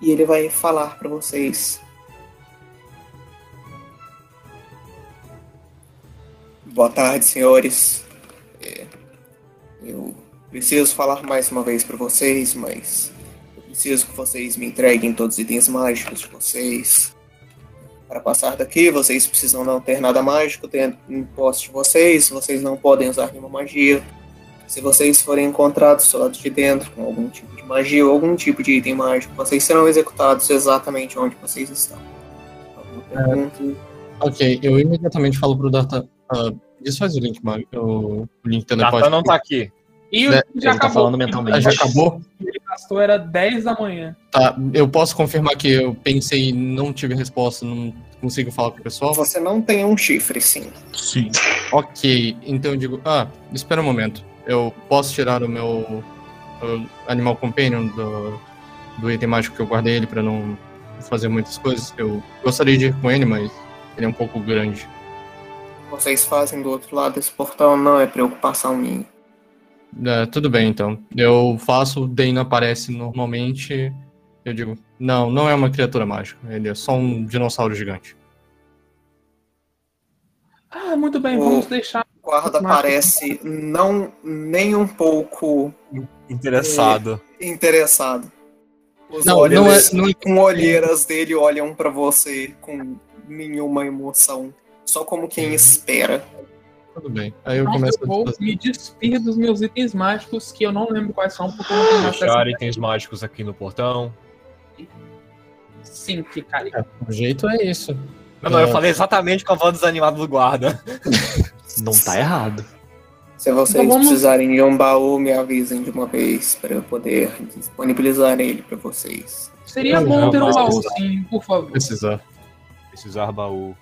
e ele vai falar para vocês. Boa tarde, senhores. Preciso falar mais uma vez para vocês, mas eu preciso que vocês me entreguem todos os itens mágicos de vocês. Para passar daqui, vocês precisam não ter nada mágico dentro em posse de vocês, vocês não podem usar nenhuma magia. Se vocês forem encontrados do lado de dentro com algum tipo de magia ou algum tipo de item mágico, vocês serão executados exatamente onde vocês estão. Alguma pergunta? Ok, eu imediatamente falo pro Data. ah, desfaz o link, Mag- o, o link telepático. Natan não tá aqui. E o Né, já Ele tá acabou. falando mentalmente. Já acabou? Ele gastou era 10 da manhã. Tá, eu posso confirmar que eu pensei e não tive resposta, não consigo falar com o pessoal? Você não tem um chifre, sim. Sim. Ok, então eu digo, ah, espera um momento. Eu posso tirar o meu uh, Animal Companion do, do item mágico que eu guardei ele pra não fazer muitas coisas. Eu gostaria de ir com ele, mas ele é um pouco grande. Vocês fazem do outro lado desse portão, não é preocupação minha. É, tudo bem, então. Eu faço, o Dane aparece normalmente. Eu digo, não, não é uma criatura mágica. Ele é só um dinossauro gigante. Ah, muito bem, O- vamos deixar. O guarda parece não nem um pouco Interessado. interessado. Os Não, olhos não é- não é- com olheiras dele olham pra você com nenhuma emoção, só como quem espera. Tudo bem. Aí eu Nossa, começo eu vou a me despir dos meus itens mágicos, que eu não lembro quais são, porque eu não tenho. Deixar itens mágicos aqui no portão. Sim, ficaria. O jeito é isso. Não, não, eu É. falei exatamente com a voz desanimada do guarda. Não tá errado. Se vocês Então vamos- precisarem de um baú, me avisem de uma vez para eu poder disponibilizar ele pra vocês. Seria bom ter um baú, sim, por favor. Precisar. Precisar baú.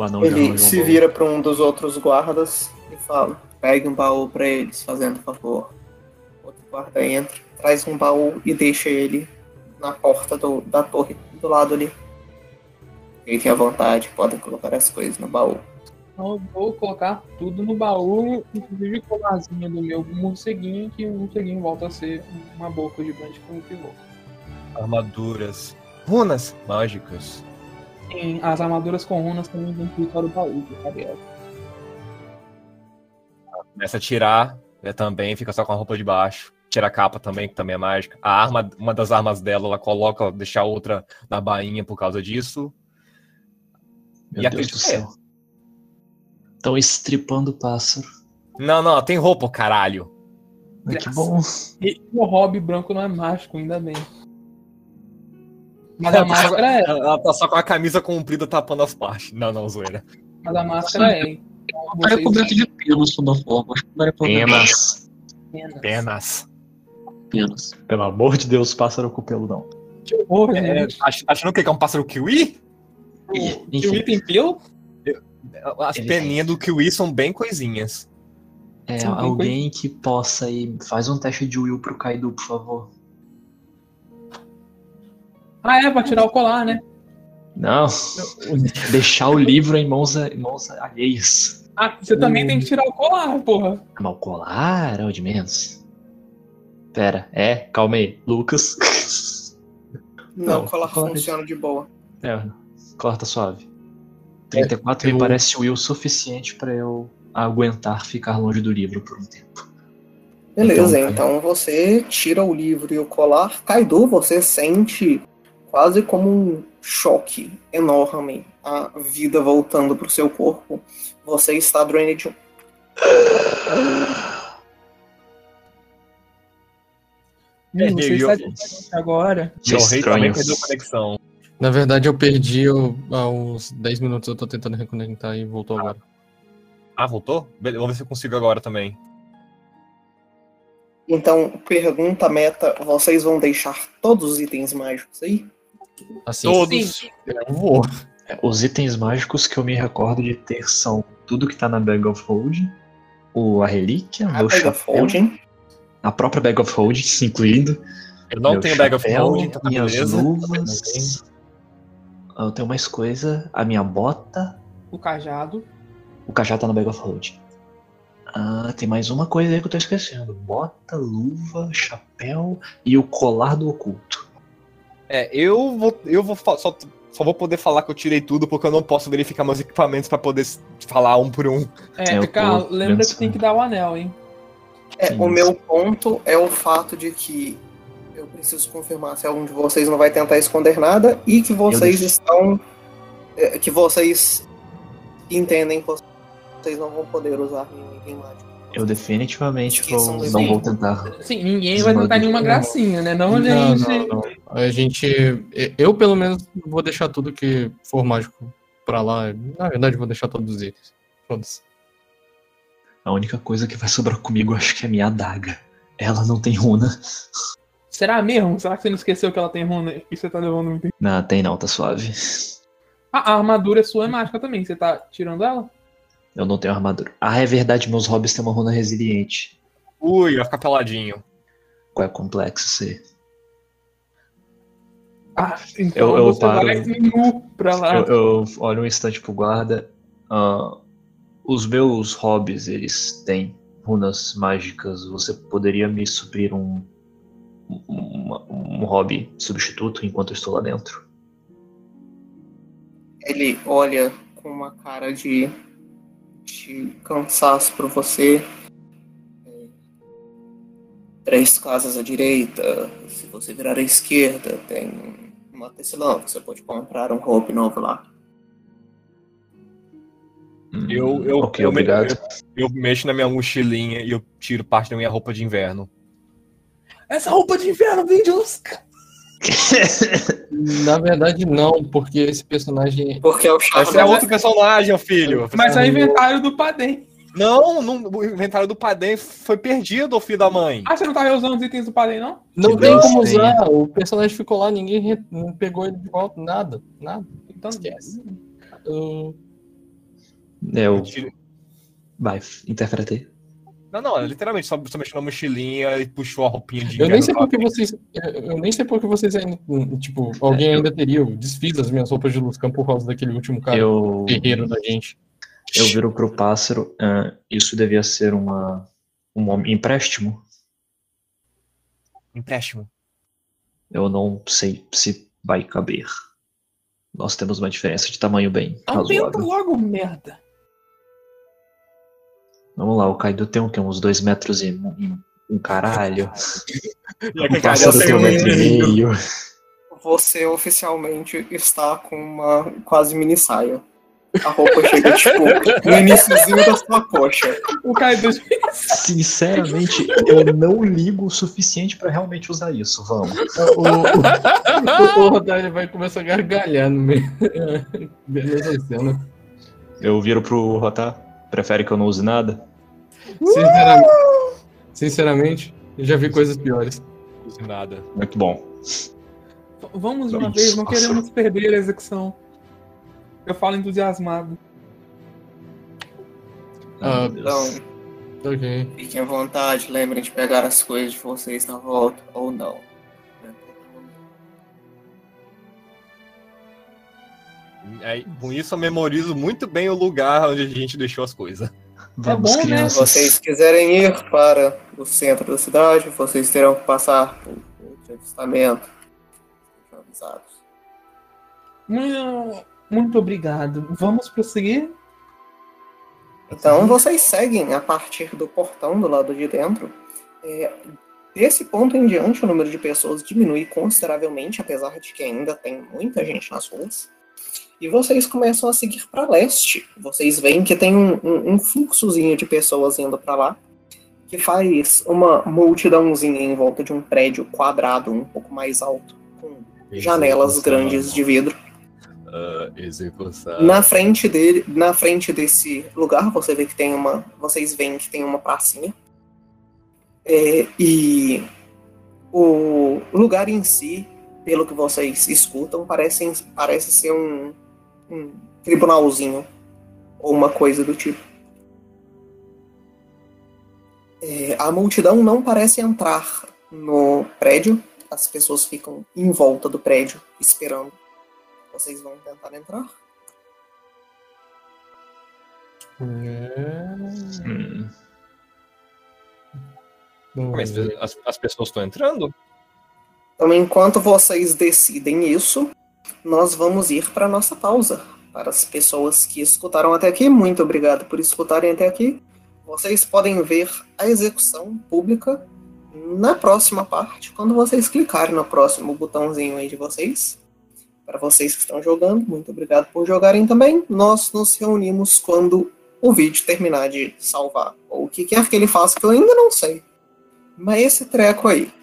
O anão Ele se baú. vira pra um dos outros guardas e fala: pegue um baú pra eles, fazendo favor. Outro guarda entra, traz um baú e deixa ele na porta do- da torre, do lado ali. Fiquem à vontade, podem colocar as coisas no baú. Então eu vou colocar tudo no baú, inclusive o colarzinho do meu morceguinho, que o morceguinho volta a ser uma boca gigante com o pivô. Armaduras. Runas mágicas. Sim, as armaduras com runas também vão ficar no baú, cadê ela? Começa a tirar, né, também, fica só com a roupa de baixo. Tira a capa também, que também é mágica. A arma, uma das armas dela, ela coloca, deixa a outra na bainha por causa disso. Meu E Deus do é. céu. Estão estripando o pássaro. Não, não, tem roupa, caralho. Que bom. E o hobby branco não é mágico, ainda bem. Mas a máscara é, Ela, ela tá só com a camisa comprida tapando as partes. Não, não, zoeira. mas a máscara é. Então, Era vocês- coberto de pelos, toda forma. Era problema. Penas. Penas. Penas. Pelo amor de Deus, pássaro com pelo não. Que horror, É, ach- achando que é um pássaro kiwi? O kiwi tem pelo? As Ele peninhas do kiwi são bem coisinhas. É, alguém que possa aí. Faz um teste de Will pro Kaido, por favor. Ah, é, pra tirar o colar, né? Não. Deixar o livro em mãos, em mãos alheias. Ah, você também tem que tirar o colar, porra. Mal colar é o de menos. Pera, é, calma aí. Lucas. Não, Não, colar funciona de boa. É, corta suave. 34 eu- me parece o Will suficiente pra eu aguentar ficar longe do livro por um tempo. Beleza, Então, então, você tira o livro e o colar. Kaido, você sente quase como um choque enorme a vida voltando pro seu corpo. Você está drained. Hum, É, você está agora. Meu rei também estranho. perdeu conexão. Na verdade, eu perdi eu- há uns 10 minutos. Eu tô tentando reconectar e voltou agora. Ah, voltou? Beleza, vamos ver se eu consigo agora também. Então, pergunta meta: vocês vão deixar todos os itens mágicos aí? Assim, Todos. eu vou. É, Os itens mágicos que eu me recordo de ter são tudo que tá na Bag of Holding, o, a relíquia, A meu Bag of chapéu, Holding. a própria Bag of Holding, incluindo. Eu não tenho bag of chapéu, holding, tá minhas beleza? Não luvas. Eu tenho mais coisa, a minha bota, O cajado. o cajado tá na Bag of Holding. Ah, tem mais uma coisa aí que eu tô esquecendo. Bota, luva, chapéu e o colar do oculto. É, eu vou, eu vou só só vou poder falar que eu tirei tudo porque eu não posso verificar meus equipamentos pra poder falar um por um. É, É, lembra que tem que dar o anel, hein? É, Sim, o meu ponto é o fato de que eu preciso confirmar se algum de vocês não vai tentar esconder nada e que vocês estão. é, que vocês entendem que vocês não vão poder usar nenhum item mágico. Eu definitivamente vou, não vou tentar. Sim, ninguém vai tentar nenhuma gracinha, né? Não, Não, gente. não, não. A gente. Eu, pelo menos, vou deixar tudo que for mágico pra lá. Na verdade, vou deixar todos os itens. Foda-se. A única coisa que vai sobrar comigo, acho que é a minha adaga. Ela não tem runa. Será mesmo? Será que você não esqueceu que ela tem runa e você tá levando muito? Não, tem não, tá suave. Ah, a armadura sua é mágica também. Você tá tirando ela? Eu não tenho armadura. Ah, é verdade, meus hobbies têm uma runa resiliente. Ui, vai ficar peladinho. Qual é complexo ser? Ah, então Eu- eu você paro. vai nu pra lá. Eu, eu olho um instante pro guarda. ah, os meus hobbies, eles têm runas mágicas. Você poderia me suprir um, um, um hobby substituto enquanto eu estou lá dentro? Ele olha com uma cara de, de cansaço pra você. É, Três casas à direita. Se você virar à esquerda, tem uma tecelão. Você pode comprar um roupa novo lá. Hum, Eu, eu, ok, eu, obrigado. Eu, eu mexo na minha mochilinha e eu tiro parte da minha roupa de inverno. Essa roupa de inverno vem de uns. Na verdade, não, porque esse personagem. Porque é o charme. Esse é outro personagem, filho. Mas é o inventário do Padem. Não, não, o inventário do Padem foi perdido, filho da mãe. Ah, você não tá reusando os itens do Padem, não? Não Que tem Deus como tenha. usar. O personagem ficou lá, ninguém re- não pegou ele de volta, nada. Nada. Então Esquece. Eu- Eu. Tiro- Vai, interpretei. Não, não, é literalmente só, só mexeu na mochilinha e puxou a roupinha de Eu nem sei porque vocês. Eu eu nem sei porque vocês ainda. Tipo, alguém ainda teria. Eu desfiz as minhas roupas de Luscan por causa daquele último cara Eu, guerreiro da gente. eu viro pro pássaro. ah, isso devia ser uma, um empréstimo. Empréstimo. Eu não sei se vai caber. Nós temos uma diferença de tamanho bem Aumenta razoável. logo, merda. Vamos lá, o Kaido tem o quê? Uns dois metros e um, um caralho. E O pássaro tem um metro e meio. Você oficialmente está com uma quase mini saia. A roupa chega, tipo, no iniciozinho da sua coxa. O Kaido. Sinceramente, eu não ligo o suficiente pra realmente usar isso. Vamos. O, o, o Rodar vai começar a gargalhar no meio. Beleza, cena. Eu viro pro Rotar. Prefere que eu não use nada? Sinceramente, sinceramente, eu já vi coisas piores. Não fiz nada. Muito bom. Vamos de uma vez, não queremos perder a execução. Eu falo entusiasmado. Ah. Então, Ok. fiquem à vontade, lembrem de pegar as coisas de vocês na volta, ou não. Aí, com isso eu memorizo muito bem o lugar onde a gente deixou as coisas. Vamos, bom, né? Se crianças. vocês quiserem ir para o centro da cidade, vocês terão que passar por por avistamento. Sejam avisados. Muito, muito obrigado. Vamos prosseguir? Então vocês seguem a partir do portão do lado de dentro. É, desse ponto em diante, o número de pessoas diminui consideravelmente, apesar de que ainda tem muita gente nas ruas. E vocês começam a seguir para leste. Vocês veem que tem um, um, um fluxozinho de pessoas indo para lá, que faz uma multidãozinha em volta de um prédio quadrado um pouco mais alto, com janelas grandes de vidro. Ah, execução. Na frente dele, na frente desse lugar, você vê que tem uma, vocês veem que tem uma pracinha. É, e o lugar em si, pelo que vocês escutam, parece, parece ser um, um tribunalzinho ou uma coisa do tipo. É, a multidão não parece entrar no prédio. As pessoas ficam em volta do prédio esperando. Vocês vão tentar entrar? Hum, Não Mas as, as pessoas estão entrando? Então, enquanto vocês decidem isso, nós vamos ir para nossa pausa. Para as pessoas que escutaram até aqui, muito obrigado por escutarem até aqui. Vocês podem ver a execução pública na próxima parte, quando vocês clicarem no próximo botãozinho aí de vocês. Para vocês que estão jogando, muito obrigado por jogarem também. Nós nos reunimos quando o vídeo terminar de salvar. Ou o que quer que ele faça, que eu ainda não sei. Mas esse treco aí.